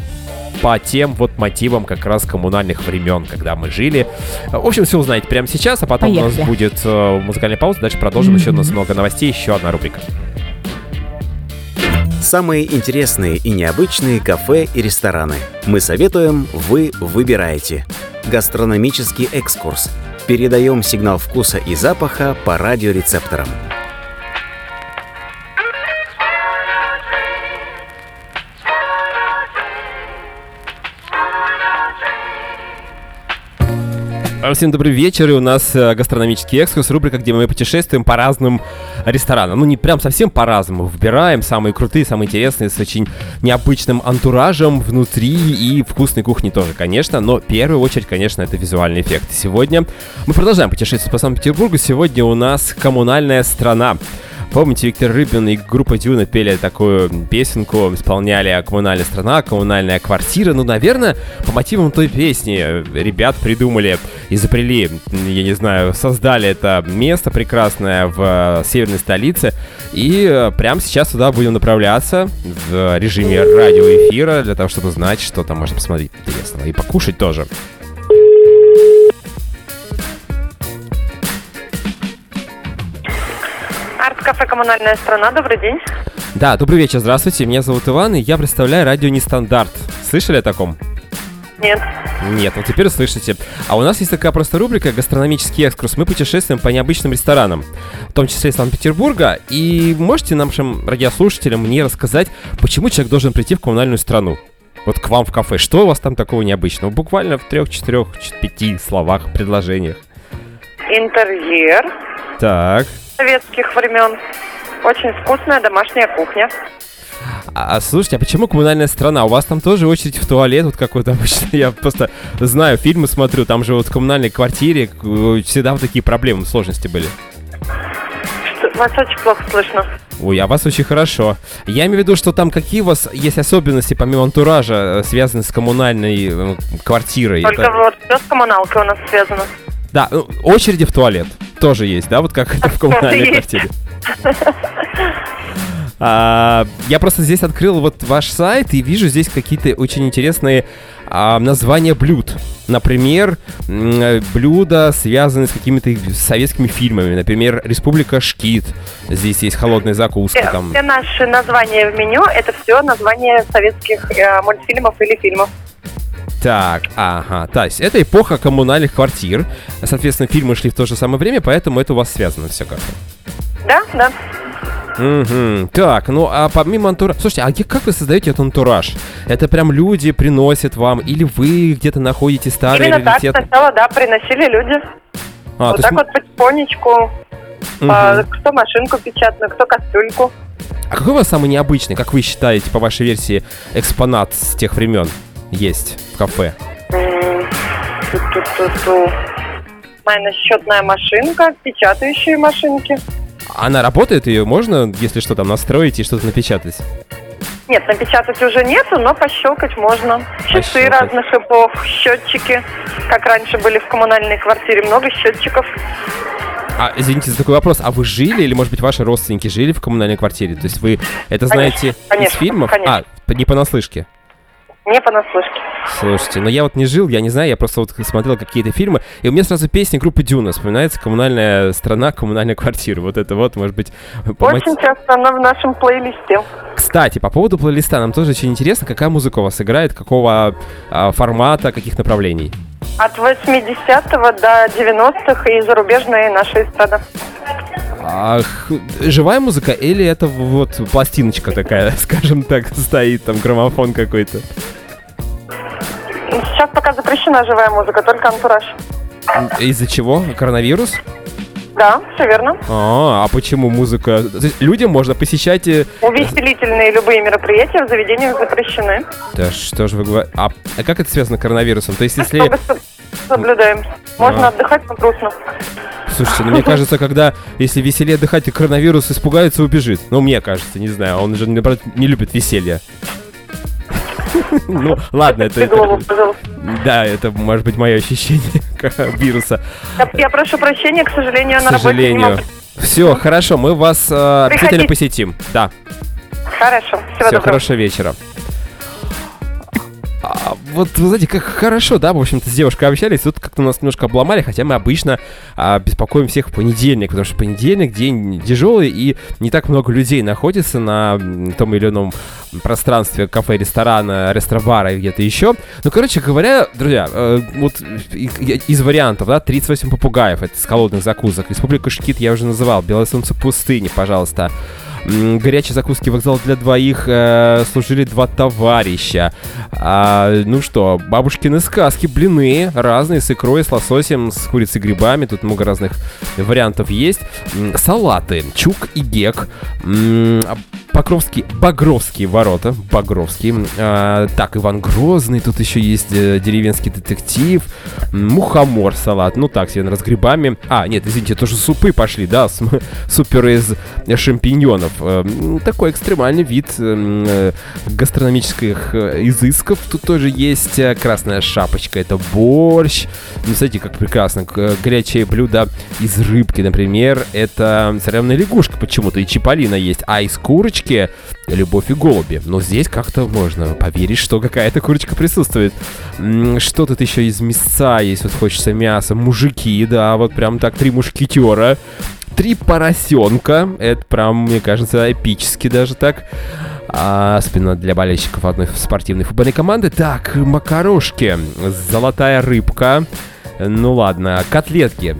По тем вот мотивам как раз коммунальных времен, когда мы жили. В общем, все узнаете прямо сейчас, а потом у Поехали. нас будет э, музыкальная пауза. Дальше продолжим. Еще у нас много новостей, еще одна рубрика. Самые интересные и необычные кафе и рестораны. Мы советуем, вы выбираете. Гастрономический экскурс. Передаем сигнал вкуса и запаха по радиорецепторам. Всем добрый вечер, и у нас э, гастрономический экскурс, рубрика, где мы путешествуем по разным ресторанам. Ну, не прям совсем по-разному, выбираем самые крутые, самые интересные, с очень необычным антуражем внутри и вкусной кухни тоже, конечно, но в первую очередь, конечно, это визуальный эффект. Сегодня мы продолжаем путешествовать по Санкт-Петербургу, сегодня у нас коммунальная страна. Помните, Виктор Рыбин и группа Дюна пели такую песенку, исполняли «Коммунальная страна», «Коммунальная квартира». Ну, наверное, по мотивам той песни ребят придумали, изобрели, я не знаю, создали это место прекрасное в северной столице. И прямо сейчас туда будем направляться в режиме радиоэфира для того, чтобы знать, что там можно посмотреть интересного. И покушать тоже. Арт-кафе «Коммунальная страна». Добрый день. Да, добрый вечер, здравствуйте. Меня зовут Иван, и я представляю радио Нестандарт. Слышали о таком? Нет. Нет, ну теперь услышите. А у нас есть такая просто рубрика «Гастрономический экскурс». Мы путешествуем по необычным ресторанам, в том числе из Санкт-Петербурга. И можете нашим радиослушателям мне рассказать, почему человек должен прийти в коммунальную страну? Вот к вам в кафе. Что у вас там такого необычного? Буквально в трех, четырех, чет- пяти словах, предложениях. Интерьер Так. Советских времен. Очень вкусная домашняя кухня. А, а слушайте, а почему коммунальная страна? У вас там тоже очередь в туалет, вот как вот обычно. Я просто знаю, фильмы смотрю, там же вот в коммунальной квартире э, всегда вот такие проблемы, сложности были. Вас очень плохо слышно. Ой, а вас очень хорошо. Я имею в виду, что там какие у вас есть особенности, помимо антуража, э, связанные с коммунальной э, квартирой? Только Это- вот все с коммуналкой у нас связано. Да, очереди в туалет тоже есть, да, вот как это в коммунальной квартире. А, я просто здесь открыл вот ваш сайт и вижу здесь какие-то очень интересные а, названия блюд. Например, э, блюда, связанные с какими-то советскими фильмами. Например, Республика Шкит. Здесь есть холодная закуска. Все, Там. все наши названия в меню это все названия советских э, мультфильмов или фильмов. Так, ага. То есть это эпоха коммунальных квартир. Соответственно, фильмы шли в то же самое время, поэтому это у вас связано все как-то. Да, да. Мгм. Так, ну а помимо антуража... Слушайте, а как вы создаете этот антураж? Это прям люди приносят вам, или вы где-то находите старые Именно так раритеты? сначала, да, приносили люди. А, вот так есть вот потихонечку. м- А, кто машинку печатную, кто кастрюльку. А какой у вас самый необычный, как вы считаете, по вашей версии, экспонат с тех времен есть в кафе? Моя счетная машинка, печатающие машинки. Она работает, ее можно, если что, там настроить и что-то напечатать? Нет, напечатать уже нету, но пощелкать можно. Часы Пощелкать. разных эпох, счетчики. Как раньше были в коммунальной квартире, много счетчиков. А, извините за такой вопрос, а вы жили, или, может быть, ваши родственники жили в коммунальной квартире? То есть вы это Конечно, знаете из конечно, фильмов? конечно. А, не понаслышке? Не понаслышке. Слушайте, ну я вот не жил, я не знаю, я просто вот смотрел какие-то фильмы, и у меня сразу песня группы Дюна вспоминается «Коммунальная страна, коммунальная квартира». Вот это вот, может быть, по Очень часто она в нашем плейлисте. Кстати, по поводу плейлиста, нам тоже очень интересно, какая музыка у вас играет, какого а, формата, каких направлений. От 80-го до 90-х и зарубежная наша эстрада. А, живая музыка или это вот пластиночка такая, скажем так, стоит там граммофон какой-то? Сейчас пока запрещена живая музыка, только антураж. Из-за чего? Коронавирус? Да, все верно. А, а почему музыка? То есть людям можно посещать... э, Увеселительные любые мероприятия в заведениях запрещены. Да что же вы говорите? А, а как это связано с коронавирусом? То есть если... Соблюдаем. Можно А. отдыхать, но грустно. Слушайте, ну мне кажется, когда, если веселее отдыхать, и коронавирус испугается, убежит. Ну, мне кажется, не знаю, он же, наоборот, не любит веселье. Ну, ладно, это. Да, это может быть мое ощущение вируса. Я, прошу прощения, к сожалению, на работе не могу. Все, хорошо, мы вас э, обязательно посетим. Да, Хорошо, всего все, доброго. хорошего вечера. А, вот, вы знаете, как хорошо, да, в общем-то, с девушкой общались, тут как-то нас немножко обломали, хотя мы обычно а, беспокоим всех в понедельник, потому что понедельник день тяжелый, и не так много людей находится на том или ином пространстве кафе, ресторана, ресторабара и где-то еще. Ну, короче говоря, друзья, э, вот из вариантов, да, 38 попугаев, это с холодных закусок, Республика Шкит я уже называл, Белое солнце пустыни, пожалуйста. Горячие закуски вокзал для двоих э, служили два товарища. А, ну что, бабушкины сказки, блины разные, с икрой, с лососем, с курицей грибами. Тут много разных вариантов есть. Салаты, чук и гек. М, Покровский, Багровские ворота, Багровские. А, так, Иван Грозный, тут еще есть э, деревенский детектив. Мухомор салат, ну так себе, с грибами. А, нет, извините, тоже супы пошли, да, с, супер из шампиньонов. Э, Такой экстремальный вид э, гастрономических э, изысков. Тут тоже есть э, красная шапочка, это борщ. Ну, смотрите, как прекрасно. Горячее блюдо из рыбки, например, это царевная лягушка почему-то, и чиполлино есть. А из курочки любовь и голуби. Но здесь как-то можно поверить, что какая-то курочка присутствует. Что тут еще из мяса есть? Вот хочется мяса. Мужики, да, вот прям так три мушкетера. Три поросенка. Это прям, мне кажется, эпически даже так. А, спина для болельщиков одной спортивной футбольной команды. Так, макарошки. Золотая рыбка. Ну ладно, котлетки.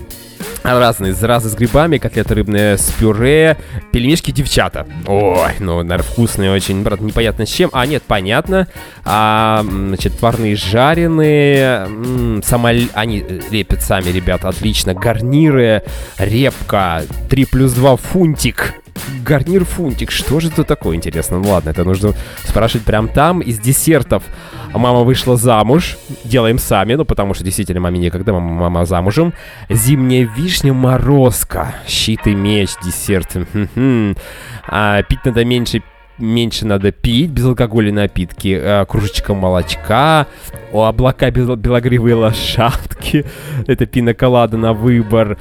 Разные, разные с грибами, котлеты рыбные с пюре, пельмешки девчата. Ой, ну, наверное, вкусные очень, правда, непонятно с чем. А, нет, понятно. А, значит, парные жареные, м, самоль... они э, лепят сами, ребята, отлично. Гарниры, репка, 3 плюс 2 фунтик. Гарнир фунтик. Что же это такое, интересно? Ну ладно, это нужно спрашивать прям там. Из десертов мама вышла замуж. Делаем сами, ну потому что действительно маме некогда, мама, мама замужем. Зимняя вишня морозка. Щит и меч, десерт. А, пить надо меньше меньше надо пить, безалкогольные напитки, э, кружечка молочка, облака бел- белогривые лошадки, это пиноколада на выбор,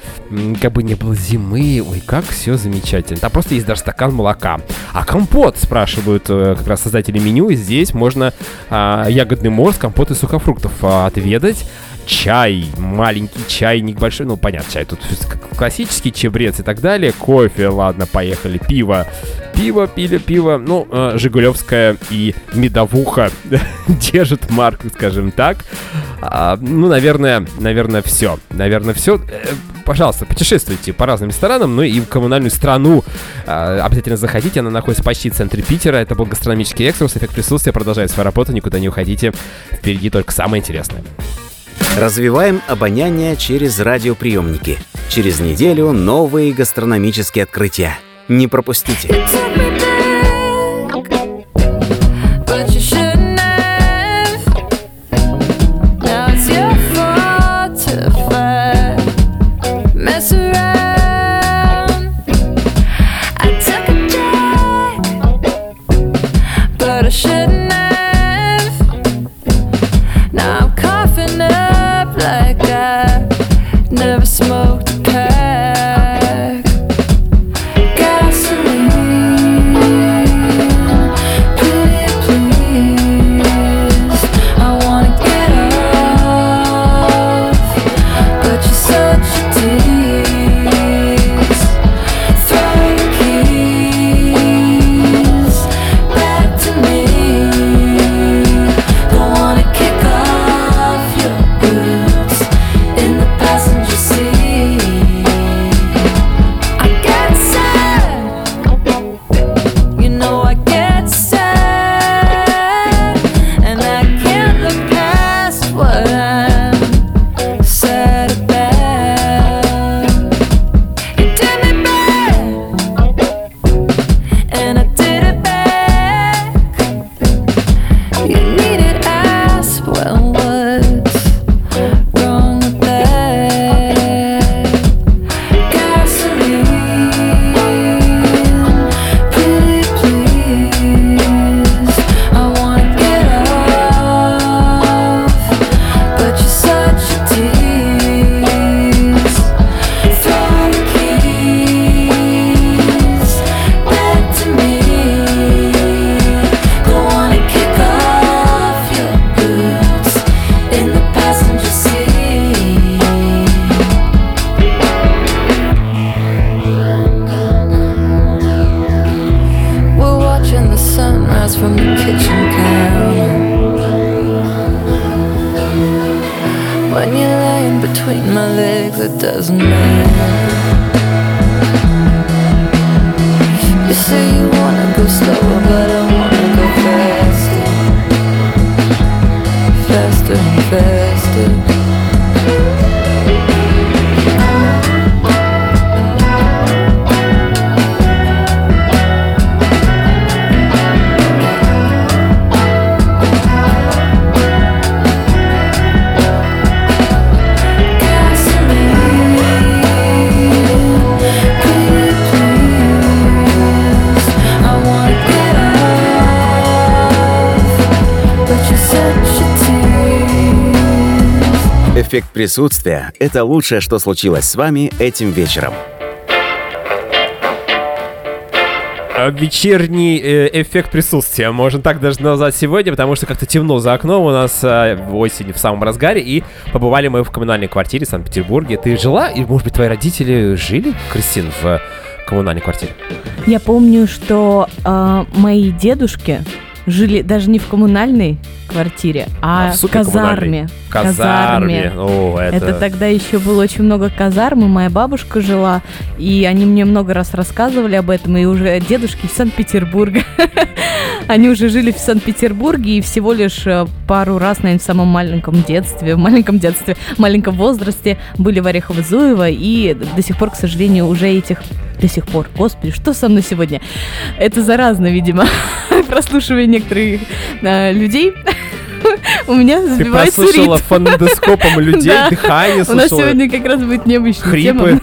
как бы не было зимы, ой, как все замечательно. Там просто есть даже стакан молока. А компот, спрашивают э, как раз создатели меню, и здесь можно а, ягодный морс, компот из сухофруктов а, отведать чай, маленький чайник большой, ну, понятно, чай тут классический чебрец и так далее, кофе, ладно, поехали, пиво, пиво, пили, пиво, ну, э, Жигулевская и медовуха держит марку, скажем так. А, ну, наверное, наверное, все, наверное, все. Пожалуйста, путешествуйте по разным ресторанам, ну и в коммунальную страну. А, обязательно заходите, она находится почти в центре Питера, это был гастрономический экскурс, эффект присутствия продолжает свою работу, никуда не уходите, впереди только самое интересное. Развиваем обоняние через радиоприемники. Через неделю новые гастрономические открытия. Не пропустите. Эффект присутствия – это лучшее, что случилось с вами этим вечером. А, Вечерний э, эффект присутствия, можно так даже назвать сегодня, потому что как-то темно за окном, у нас э, осень в самом разгаре, и побывали мы в коммунальной квартире в Санкт-Петербурге. Ты жила, и, может быть, твои родители жили, Кристин, в коммунальной квартире? Я помню, что э, мои дедушки жили даже не в коммунальной квартире, а, в в суперкоммунальной. казарме. Казарме. О, это... Это тогда еще было очень много казарм, и моя бабушка жила, и они мне много раз рассказывали об этом, и уже дедушки из Санкт-Петербурга. Они уже жили в Санкт-Петербурге и всего лишь э, пару раз, наверное, в самом маленьком детстве, в маленьком детстве, в маленьком возрасте были в Орехово-Зуево и до сих пор, к сожалению, уже этих до сих пор. Господи, что со мной сегодня? Это заразно, видимо, прослушивание некоторых э, людей. У меня Ты сбивается прослушала ритм. фонендоскопом людей, дыхание У нас сегодня как раз будет необычная хрипы,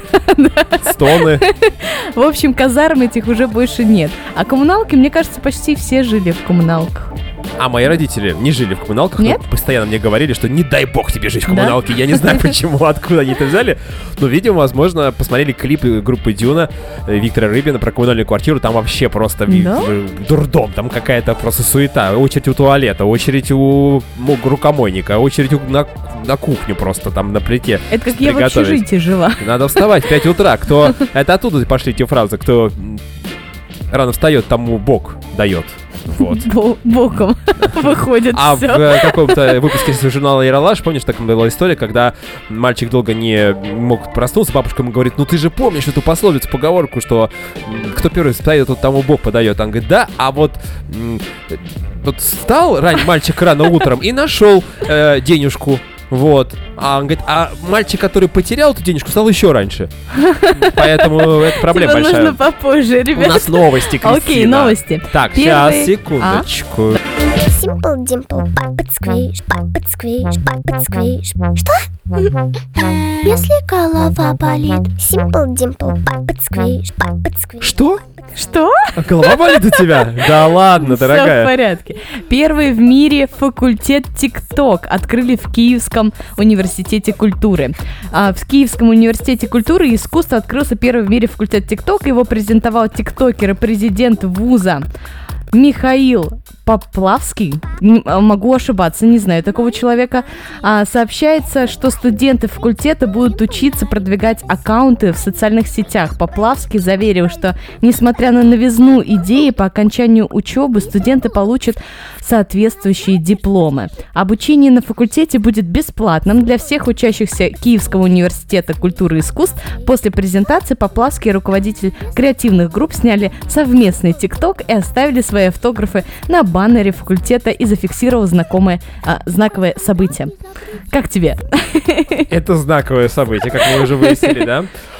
стоны. В общем, казарм этих уже больше нет. А коммуналки, мне кажется, почти все жили в коммуналках. А мои родители не жили в коммуналках, Нет? но постоянно мне говорили, что не дай бог тебе жить в коммуналке. Я не знаю, почему, откуда они это взяли. Но, видимо, возможно, посмотрели клипы группы Дюна э, Виктора Рыбина про коммунальную квартиру. Там вообще просто Да? дурдом. Там какая-то просто суета. Очередь у туалета, очередь у ну, рукомойника, очередь у- на, на кухню просто там на плите. Это как я в общежитии жила. Надо вставать в 5 утра. Кто... Это оттуда пошли эти фразы. Кто рано встает, тому Бог дает. Вот. Бо- Боком выходит А в все. э, каком-то выпуске журнала Яралаш, помнишь, так была история, когда мальчик долго не мог проснуться, бабушка ему говорит, ну ты же помнишь эту пословицу, поговорку, что кто первый встает, тот тому Бог подает. Он говорит, да, а вот вот встал ран, мальчик рано утром и нашел э, денежку. Вот. А он говорит, а мальчик, который потерял эту денежку, стал еще раньше. Поэтому это проблема большая. нужно попозже, У ребят. нас новости, Кристина. Окей, новости. Так, Первый- сейчас, секундочку. Simple Dimple, Puppet Squish, Puppet Squish, Puppet Squish. Что? Если голова болит, Simple Dimple, Puppet Squish, Puppet Squish. Что? Что? Голова болит у тебя? Да ладно, Все в дорогая. порядке. Первый в мире факультет ТикТок открыли в Киевском университете культуры. А, в Киевском университете культуры и искусства открылся первый в мире факультет ТикТок. Его презентовал тиктокер и президент вуза Михаил Поплавский, а, могу ошибаться, не знаю такого человека, А, сообщается, что студенты факультета будут учиться продвигать аккаунты в социальных сетях. Поплавский заверил, что несмотря на новизну идеи, по окончанию учебы студенты получат соответствующие дипломы. Обучение на факультете будет бесплатным для всех учащихся Киевского университета культуры и искусств. После презентации Поплавский и руководитель креативных групп сняли совместный ТикТок и оставили свои автографы на баннере факультета и зафиксировал знакомое а, знаковое событие. Как тебе? Это знаковое событие, как мы уже выяснили, да?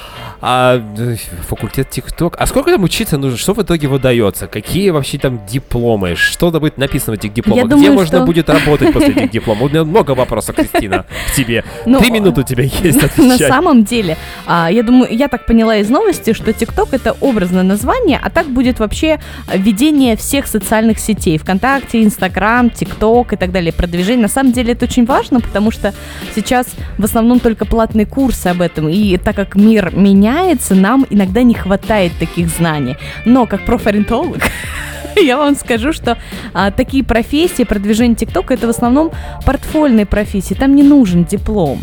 А э, факультет ТикТок. А сколько там учиться нужно? Что в итоге выдается? Какие вообще там дипломы? Что там будет написано в этих дипломах? Где думаю, можно что- будет работать после этих дипломов? У меня много вопросов, Кристина, к тебе. Ну, Три минуты у тебя есть На отвечать. самом деле, а, я думаю, я так поняла из новости, что TikTok это образное название, а так будет вообще введение всех социальных сетей. ВКонтакте, Инстаграм, ТикТок и так далее. Продвижение. На самом деле это очень важно, потому что сейчас в основном только платные курсы об этом. И так как мир меняется, нам иногда не хватает таких знаний. Но как профориентолог, я вам скажу, что а, такие профессии, продвижение ТикТока, это в основном портфольные профессии, там не нужен диплом.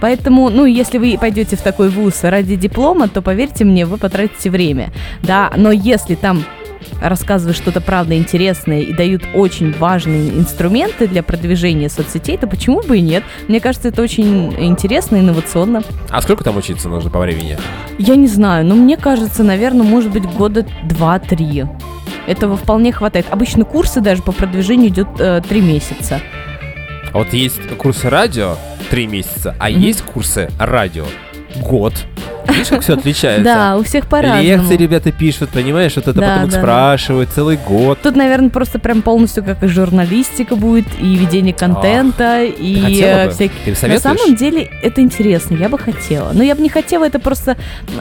Поэтому, ну, если вы пойдете в такой вуз ради диплома, то, поверьте мне, вы потратите время, да, но если там рассказывают что-то правда интересное и дают очень важные инструменты для продвижения соцсетей, то почему бы и нет? Мне кажется, это очень интересно, инновационно. А сколько там учиться нужно по времени? Я не знаю, но мне кажется, наверное, может быть года 2-3. Этого вполне хватает. Обычно курсы даже по продвижению идет э, 3 месяца. А вот есть курсы радио три месяца, а есть курсы радио год. Видишь, как все отличается? Да, у всех по-разному. Лекции ребята пишут, понимаешь, вот это Да, потом их да, да. спрашивают целый год. Тут, наверное, просто прям полностью как и журналистика будет, и ведение контента, и э, бы? всякие... Ты На самом деле это интересно, я бы хотела. Но я бы не хотела это просто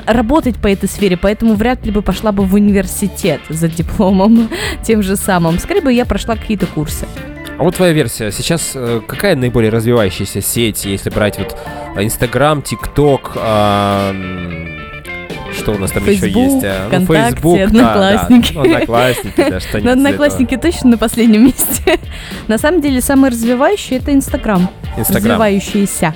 работать по этой сфере, поэтому вряд ли бы пошла бы в университет за дипломом тем же самым. Скорее бы я прошла какие-то курсы. А вот твоя версия. Сейчас э, какая наиболее развивающаяся сеть, если брать вот Инстаграм, ТикТок, а, что у нас там еще Facebook, есть? а, ну, Facebook, да, Одноклассники. Да, ну, одноклассники, да, что-нибудь Но из одноклассники точно на последнем месте. На самом деле самый развивающий это. Инстаграм. Развивающийся.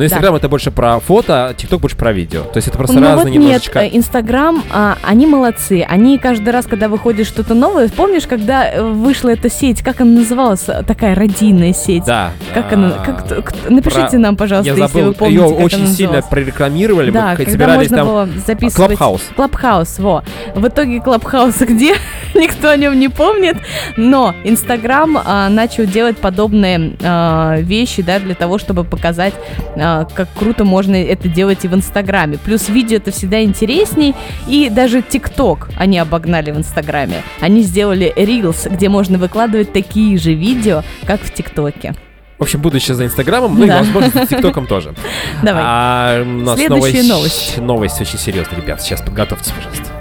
Но Инстаграм это больше про фото, а ТикТок больше про видео. То есть это просто Ну разные вот немножечко... нет, э, Инстаграм, а, они молодцы. Они каждый раз, когда выходит что-то новое, помнишь, когда э, вышла эта сеть, как она называлась, такая радийная сеть? Да. Как а, она? Как, т- кто- напишите про- нам, пожалуйста, Я если забыл, вы помните, ее как очень сильно прорекламировали. Да, мы когда собирались можно там... было записывать... Клабхаус. Клабхаус, во. В итоге Клабхаус где? Никто о нем не помнит. Но Инстаграм а, начал делать подобные а, вещи, да, для того, чтобы показать, а, как круто можно это делать и в Инстаграме. Плюс видео это всегда интересней. И даже ТикТок они обогнали в Инстаграме. Они сделали Reels, где можно выкладывать такие же видео, как в ТикТоке. В общем, будущее за Инстаграмом, ну и, Да. возможно, за ТикТоком тоже. Давай. А, у нас Следующая новость. Новость очень серьезная, ребят. Сейчас подготовьтесь, пожалуйста.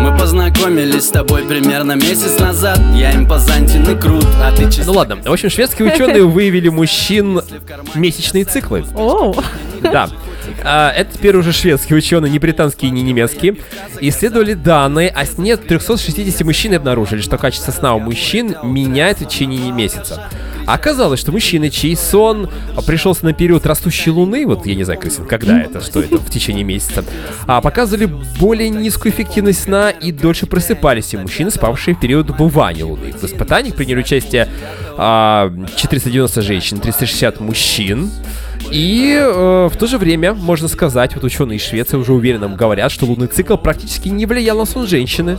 Мы познакомились с тобой примерно месяц назад Я импозантен и крут, а ты чисто Ну ладно. В общем, шведские ученые выявили мужчин месячные циклы. Оу. Да. А, это теперь уже шведские ученые, не британские, не немецкие. Исследовали данные о сне 360 мужчин обнаружили, что качество сна у мужчин меняется в течение месяца. Оказалось, что мужчины, чей сон пришелся на период растущей луны, вот я не знаю, Кристин, когда это, что это, в течение месяца, а, показывали более низкую эффективность сна и дольше просыпались, и мужчины, спавшие в период убывания луны. В испытаниях приняли участие а, 490 женщин, 360 мужчин. И э, в то же время, можно сказать, вот ученые из Швеции уже уверенно говорят, что лунный цикл практически не влиял на сон женщины.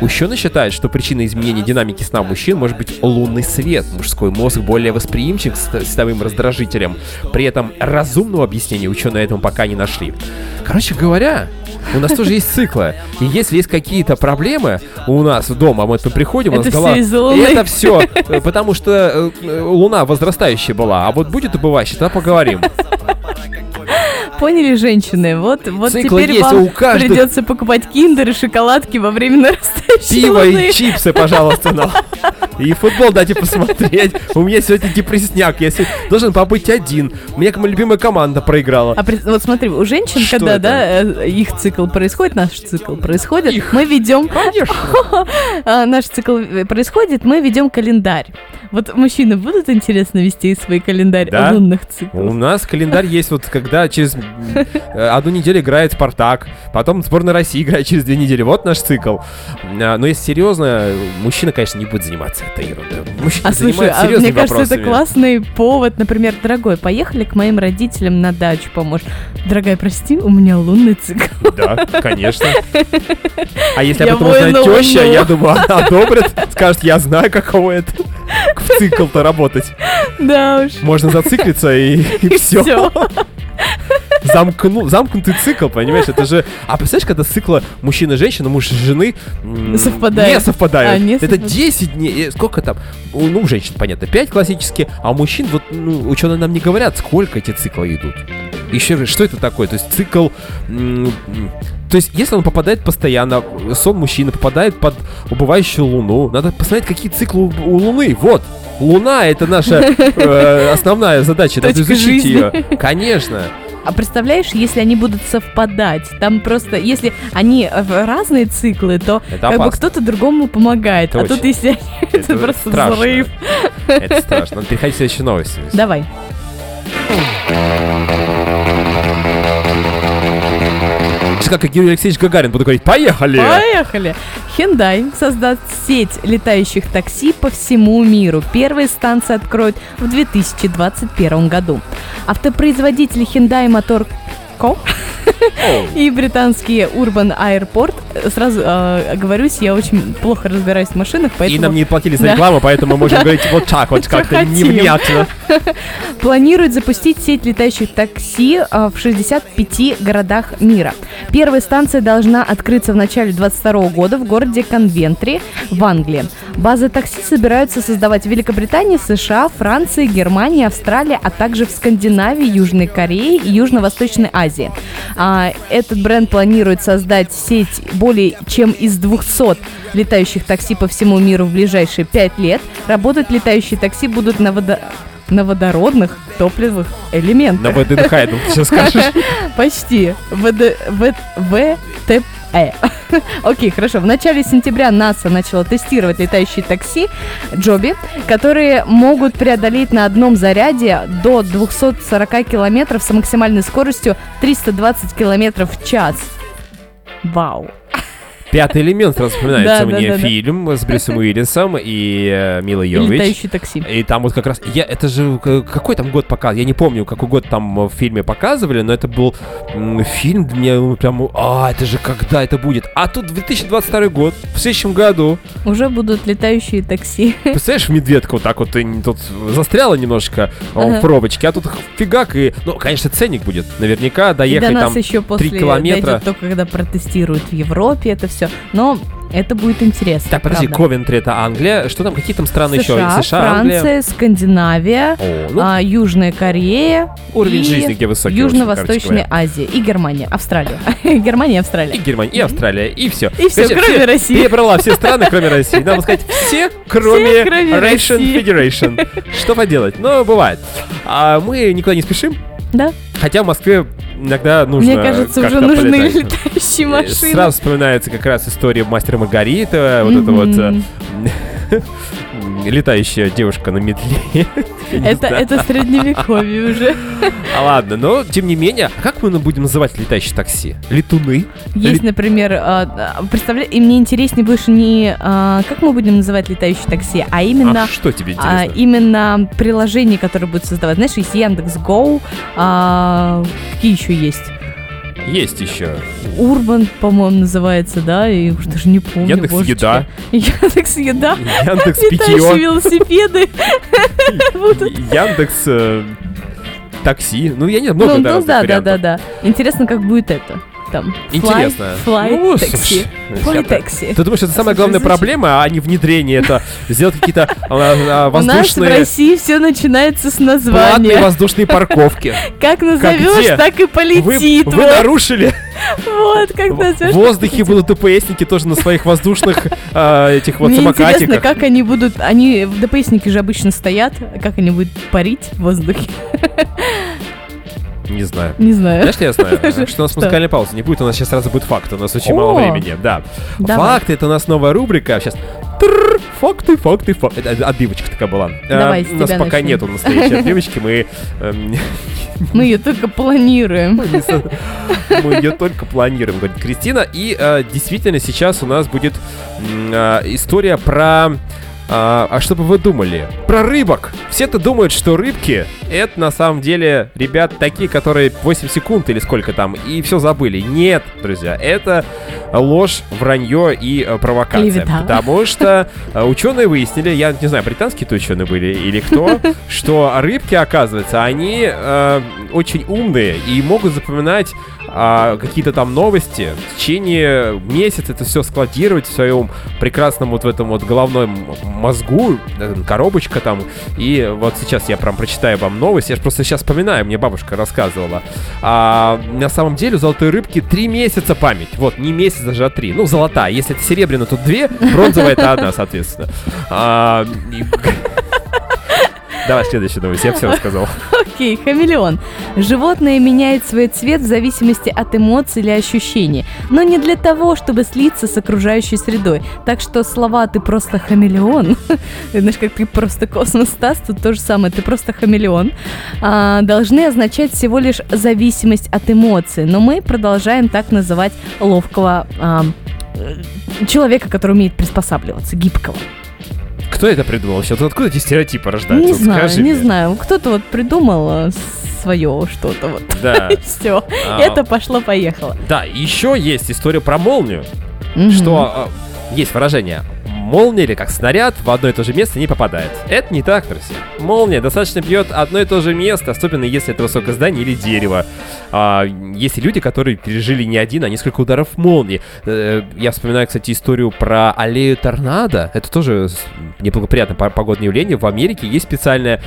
Ученые считают, что причиной изменения динамики сна мужчин может быть лунный свет. Мужской мозг более восприимчив к световым раздражителям. При этом разумного объяснения ученые этому пока не нашли. Короче говоря, у нас тоже есть циклы. И если есть какие-то проблемы у нас дома, мы тут приходим, у нас голова... Это все, потому что э, э, Луна возрастающая была, а вот будет убывающая, тогда поговорим. Поняли, женщины? Вот, вот Циклы теперь есть, вам у каждой- придется покупать киндер и шоколадки во время нарастающей Пиво луны. и чипсы, пожалуйста, нам. И футбол дайте посмотреть. У меня сегодня депрессняк. Я сегодня должен побыть один. У меня моя любимая команда проиграла. А при- вот смотри, у женщин, Что когда, это? да, э, их цикл происходит, наш цикл происходит, Их. мы ведем, Конечно. а, наш цикл э, происходит, мы ведем календарь. Вот мужчины будут интересно вести свой календарь Да? лунных циклов? У нас календарь есть, вот когда через одну неделю играет Спартак, потом сборная России играет через две недели. Вот наш цикл. А, Но если серьезно, мужчина, конечно, не будет заниматься этой ерундой. Мужчина А слушай, а мне кажется, это вопросами. классный повод, например, дорогой, поехали к моим родителям на дачу, поможешь. Дорогая, прости, у меня лунный цикл. Да, конечно. А если Я об этом узнает теща, я думаю, она одобрит, скажет, я знаю, каково это в цикл-то работать. Да уж. Можно зациклиться и, все. Всё. Замкну, замкнутый цикл, понимаешь? Это же... А представляешь, когда и женщины, муж и жены Совпадают. Не совпадают. А, не это совпадают. 10 дней. Сколько там? Ну, у женщин, понятно, 5 классически, а у мужчин, вот, ну, ученые нам не говорят, сколько эти циклы идут. Еще раз, что это такое? То есть цикл... То есть, если он попадает постоянно, сон мужчины попадает под убывающую луну, надо посмотреть, какие циклы у, Луны. Вот, Луна это наша э, основная задача, надо изучить жизни. ее. Конечно. А представляешь, если они будут совпадать, там просто, если они разные циклы, то Это как бы опасно. кто-то другому помогает. А Точно. тут если они- это просто страшно. взрыв. Это страшно. Надо переходить к следующей новости. Давай. Сейчас как Юрий Алексеевич Гагарин буду говорить, поехали! Поехали! Hyundai создаст сеть летающих такси по всему миру. Первые станции откроют в 2021 году. Автопроизводители Hyundai Motor Co. и британский Urban Airport. Сразу э, оговорюсь, я очень плохо разбираюсь в машинах, И поэтому нам не платили за Да. рекламу, поэтому мы можем говорить вот так вот, как-то невнятно. планирует запустить сеть летающих такси а, в 65 городах мира. Первая станция должна открыться в начале 2022 года в городе Конвентри в Англии. Базы такси собираются создавать в Великобритании, США, Франции, Германии, Австралии, а также в Скандинавии, Южной Корее и Южно-Восточной Азии. А, этот бренд планирует создать сеть более чем из 200 летающих такси по всему миру в ближайшие 5 лет. Работать летающие такси будут на водо- на водородных топливных элементах. На ВДНХ, я думаю, ты сейчас скажешь. Почти. ВД, В, ВТ, Э. Окей, хорошо. В начале сентября НАСА начала тестировать летающие такси Джоби, которые могут преодолеть на одном заряде до 240 километров с максимальной скоростью 320 километров в час. Вау. Пятый элемент сразу вспоминается Да, мне да, да. фильм с Брюсом Уиллисом и э, Милой И Йовович. летающие такси. И там вот как раз, я, это же э, какой там год показывал, я не помню, какой год там в фильме показывали, но это был фильм для меня ну, прям, а, это же когда это будет? А тут 2022 год, в следующем году, Уже будут летающие такси. представляешь, медведка вот так вот и тут застряла немножко а, Ага. в пробочке, а тут фигак и, ну, конечно, ценник будет, наверняка И до доехать нас там еще после километра. дойдет только когда протестируют в Европе это все. Но это будет интересно. Так, подожди, правда. Ковентри это Англия, что там, какие там страны США, еще? США, Англия. Франция, Скандинавия, О, ну, а, Южная Корея, уровень и жизни где высокий. короче Южно-Восточная. Азия и Германия, Австралия. Германия и И Австралия. Германия, и Австралия, и все. И всё, кроме России. Перебрала все страны, кроме России. Надо сказать, все, кроме, кроме Russian России. Federation. Что поделать? Но бывает. А мы никуда не спешим. Да. Хотя в Москве иногда нужно Мне кажется, уже нужны полетать. летающие машины. Сразу вспоминается как раз история мастера Маргарита, вот это вот э. летающая девушка на не Это, это средневековье уже. А ладно, но тем не менее, как мы будем называть летающие такси? Летуны? Есть, например, а, а, представля... и мне интереснее больше не а, как мы будем называть летающие такси, а именно А что тебе а, интересно? именно приложение, которое будет создавать. Знаешь, есть Яндекс Go, а, какие еще есть? Есть еще. Урбан, по-моему, называется, да, и уж даже не помню. Яндекс божечки. Еда. Яндекс Еда. Яндекс Питье. велосипеды. Яндекс э, такси. Ну, я не знаю, много Ну, да, ну да, да, вариантов. да, да. Интересно, как будет это. Там. Интересно. Fly Ну, слушай, Fly я так- taxi. Ты думаешь, это самая главная проблема, а не внедрение? Это сделать какие-то а, а, У нас в воздушные... России все начинается с Платные названия. воздушные парковки. Как назовешь, так и полетит. вы нарушили. вот, как В назовешь. воздухе будут ДПСники тоже на своих воздушных а, этих вот Мне интересно, самокатиках. как они будут... Они в ДПСники же обычно стоят. Как они будут парить в воздухе? Не знаю. Не знаю. Знаешь, что я знаю? Что? У нас музыкальная пауза не будет, у нас сейчас сразу будет факт. У нас очень мало времени. Да. Давай. Факты это у нас новая рубрика. Сейчас. Факты, факты, факты. Отбивочка такая была. Давай, А, с У нас пока нету настоящей отбивочки. Мы эм, Мы ее только планируем. мы ее только планируем, говорит Кристина. И э, действительно сейчас у нас будет а, история про... А, а что бы вы думали? Про рыбок. Все-то думают, что рыбки это на самом деле ребят такие, которые 8 секунд или сколько там, и все забыли. Нет, друзья, это ложь, вранье и э, провокация. Клевета. Потому что э, ученые выяснили, я не знаю, британские-то ученые были или кто, что рыбки, оказывается, они э, очень умные и могут запоминать а, какие-то там новости в течение месяца это все складировать в своем прекрасном вот в этом вот головном мозгу, э, коробочка там. И вот сейчас я прям прочитаю вам новость. Я же просто сейчас вспоминаю, мне бабушка рассказывала. А, на самом деле у золотой рыбки три месяца память. Вот, не месяц даже, а три. Ну, золотая. Если это серебряная, то две, бронзовая это одна, соответственно. А, и- Давай следующую новость, я все рассказал. Окей, хамелеон. Животное меняет свой цвет в зависимости от эмоций или ощущений, но не для того, чтобы слиться с окружающей средой. Так что слова «ты просто хамелеон», знаешь, как ты просто космос Стас, тут то же самое, ты просто хамелеон, а, должны означать всего лишь зависимость от эмоций, но мы продолжаем так называть ловкого а, э, человека, который умеет приспосабливаться, гибкого. Кто это придумал? Сейчас откуда эти стереотипы рождаются? Не Вот знаю, скажи не мне. знаю. Кто-то вот придумал свое что-то вот. Да. И все. А, Это пошло-поехало. Да, еще есть история про молнию, что э, есть выражение молния или как снаряд в одно и то же место не попадает. Это не так, друзья. Молния достаточно бьет одно и то же место, особенно если это высокое здание или дерево. А, есть и люди, которые пережили не один, а несколько ударов молнии. Э, Я вспоминаю, кстати, историю про аллею торнадо. Это тоже неблагоприятное по- погодное явление. В Америке есть специальная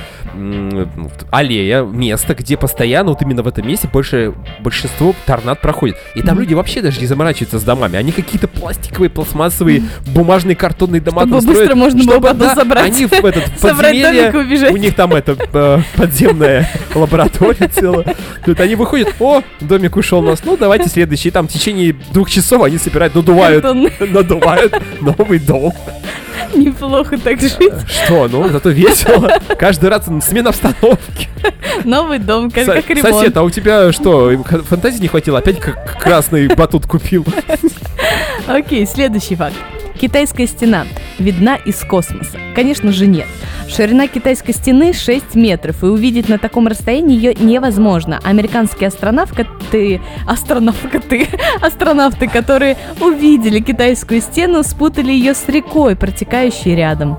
аллея, место, где постоянно, вот именно в этом месте больше, большинство торнад проходит. И там люди вообще даже не заморачиваются с домами. Они какие-то пластиковые, пластмассовые, бумажные, картонные огромные дома Чтобы строят, быстро можно было чтобы, потом да, собрать. Они в этот подземелье, у них там это э, подземная лаборатория целая. Тут они выходят, о, домик ушел у нас, ну давайте следующий. И там в течение двух часов они собирают, надувают, надувают новый дом. Неплохо так жить. Что, ну зато весело. Каждый раз смена обстановки. Новый дом, как, Со- как ремонт. Сосед, а у тебя что, фантазии не хватило? Опять к- красный батут купил? Окей, следующий факт. Китайская стена видна из космоса? Конечно же нет. Ширина китайской стены 6 метров, и увидеть на таком расстоянии ее невозможно. Американские астронавты, астронавты, астронавты, которые увидели китайскую стену, спутали ее с рекой, протекающей рядом.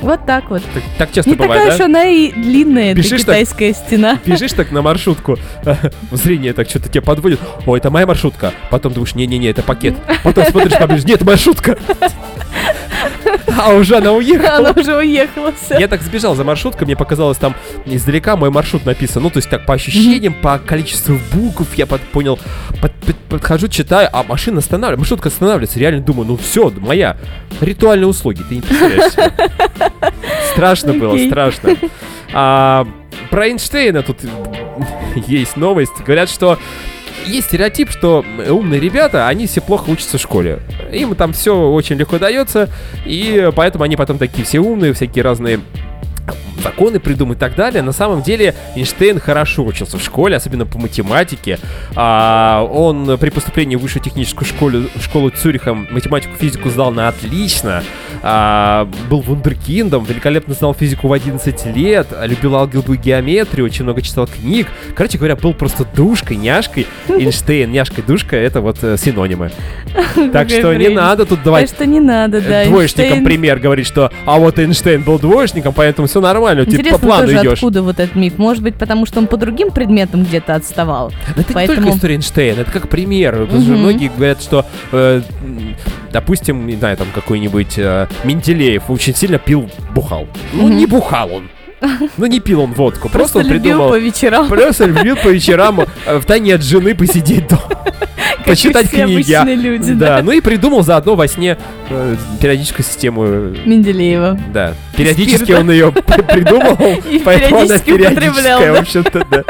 Вот так вот. Так, так часто Не такая бывает, уж да? она и длинная, эта Бежишь так- китайская стена. Бежишь так на маршрутку, зрение так что-то тебя подводит. О, это моя маршрутка. Потом думаешь, не-не-не, это пакет. Потом смотришь поближе, нет, маршрутка. А уже она Она уехала. уже уехала. всё. Я так сбежал за маршруткой, мне показалось там издалека мой маршрут написан. Ну, то есть так по ощущениям, по количеству букв я под- понял, под- под- подхожу, читаю, а машина останавливается, маршрутка останавливается. Реально думаю, ну все, моя. Ритуальные услуги, ты не представляешь. Страшно было, страшно. А, про Эйнштейна тут есть новость. Говорят, что есть стереотип, что умные ребята, они все плохо учатся в школе. Им там все очень легко дается, и поэтому они потом такие все умные, всякие разные законы придумать и так далее. На самом деле Эйнштейн хорошо учился в школе, особенно по математике. А, он при поступлении в высшую техническую школу, школу Цюриха математику, физику сдал на отлично. А, был вундеркиндом, великолепно знал физику в 11 лет, любил алгебру и геометрию, очень много читал книг. Короче говоря, был просто душкой, няшкой. Эйнштейн, няшка и душка — это вот э, синонимы. Так что не надо тут Так давать что не надо, да. э, двоечникам пример говорит, что а вот Эйнштейн был двоечником, поэтому все нормально, по Интересно плану тоже, идешь. откуда вот этот миф. Может быть, потому что он по другим предметам где-то отставал. Да это не Поэтому- только история Эйнштейна, это как пример. Потому что Мгм. многие говорят, что, э, допустим, не знаю, там какой-нибудь э, Менделеев очень сильно пил, бухал. Ну, Мгм. не бухал он. Ну, не пил он водку, просто, Просто он придумал... по вечерам. Просто любил по вечерам э, в тайне от жены посидеть дома. Почитать книги. люди, Да, ну и придумал заодно во сне э, периодическую систему э, Менделеева. Да, периодически он ее придумал, поэтому она периодическая, в общем-то, да.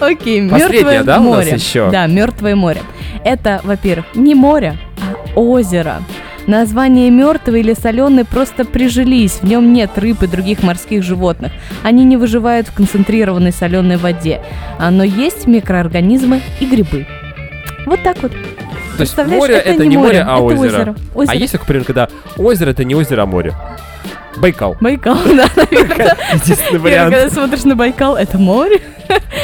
Окей, мертвое море. еще? Да, мертвое море. Это, во-первых, не море, а озеро. Название мертвый или соленый просто прижились. В нем нет рыб и других морских животных. Они не выживают в концентрированной соленой воде. А, Но есть микроорганизмы и грибы. Вот так вот. То есть море это не море, а это озеро. А Озеро. есть такой пример, когда озеро это не озеро, а море? Байкал. Байкал, да, наверное. Единственный вариант. Когда смотришь на Байкал, это море.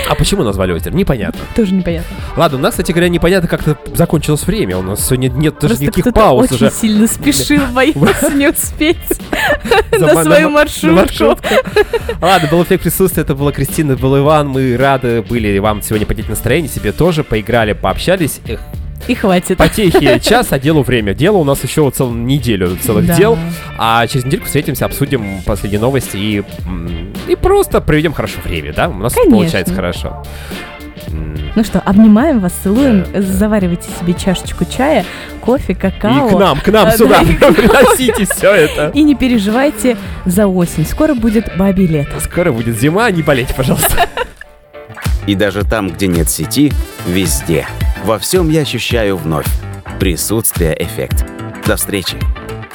А почему назвали озеро? Непонятно. Тоже непонятно. Ладно, у нас, кстати говоря, непонятно, как-то закончилось время. У нас сегодня нет даже Просто никаких пауз очень уже. сильно спешил, боялся не успеть на свою маршрутку. Ладно, был эффект присутствия, это была Кристина, был Иван. Мы рады были вам сегодня поднять настроение, себе тоже поиграли, пообщались. И хватит. потехи час, а делу время. Дело у нас еще целую неделю целых Да. дел. А через недельку встретимся, обсудим последние новости и, и просто проведем хорошо время, да? У нас Конечно. получается хорошо. Ну что, обнимаем вас, целуем, Да, заваривайте себе чашечку чая, кофе, И какао. к нам, к нам А, сюда да. приносите все это. И не переживайте за осень. Скоро будет бабий лето. Скоро будет зима, не болейте, пожалуйста. И даже там, где нет сети, везде. Во всем я ощущаю вновь. Присутствие эффект. До встречи.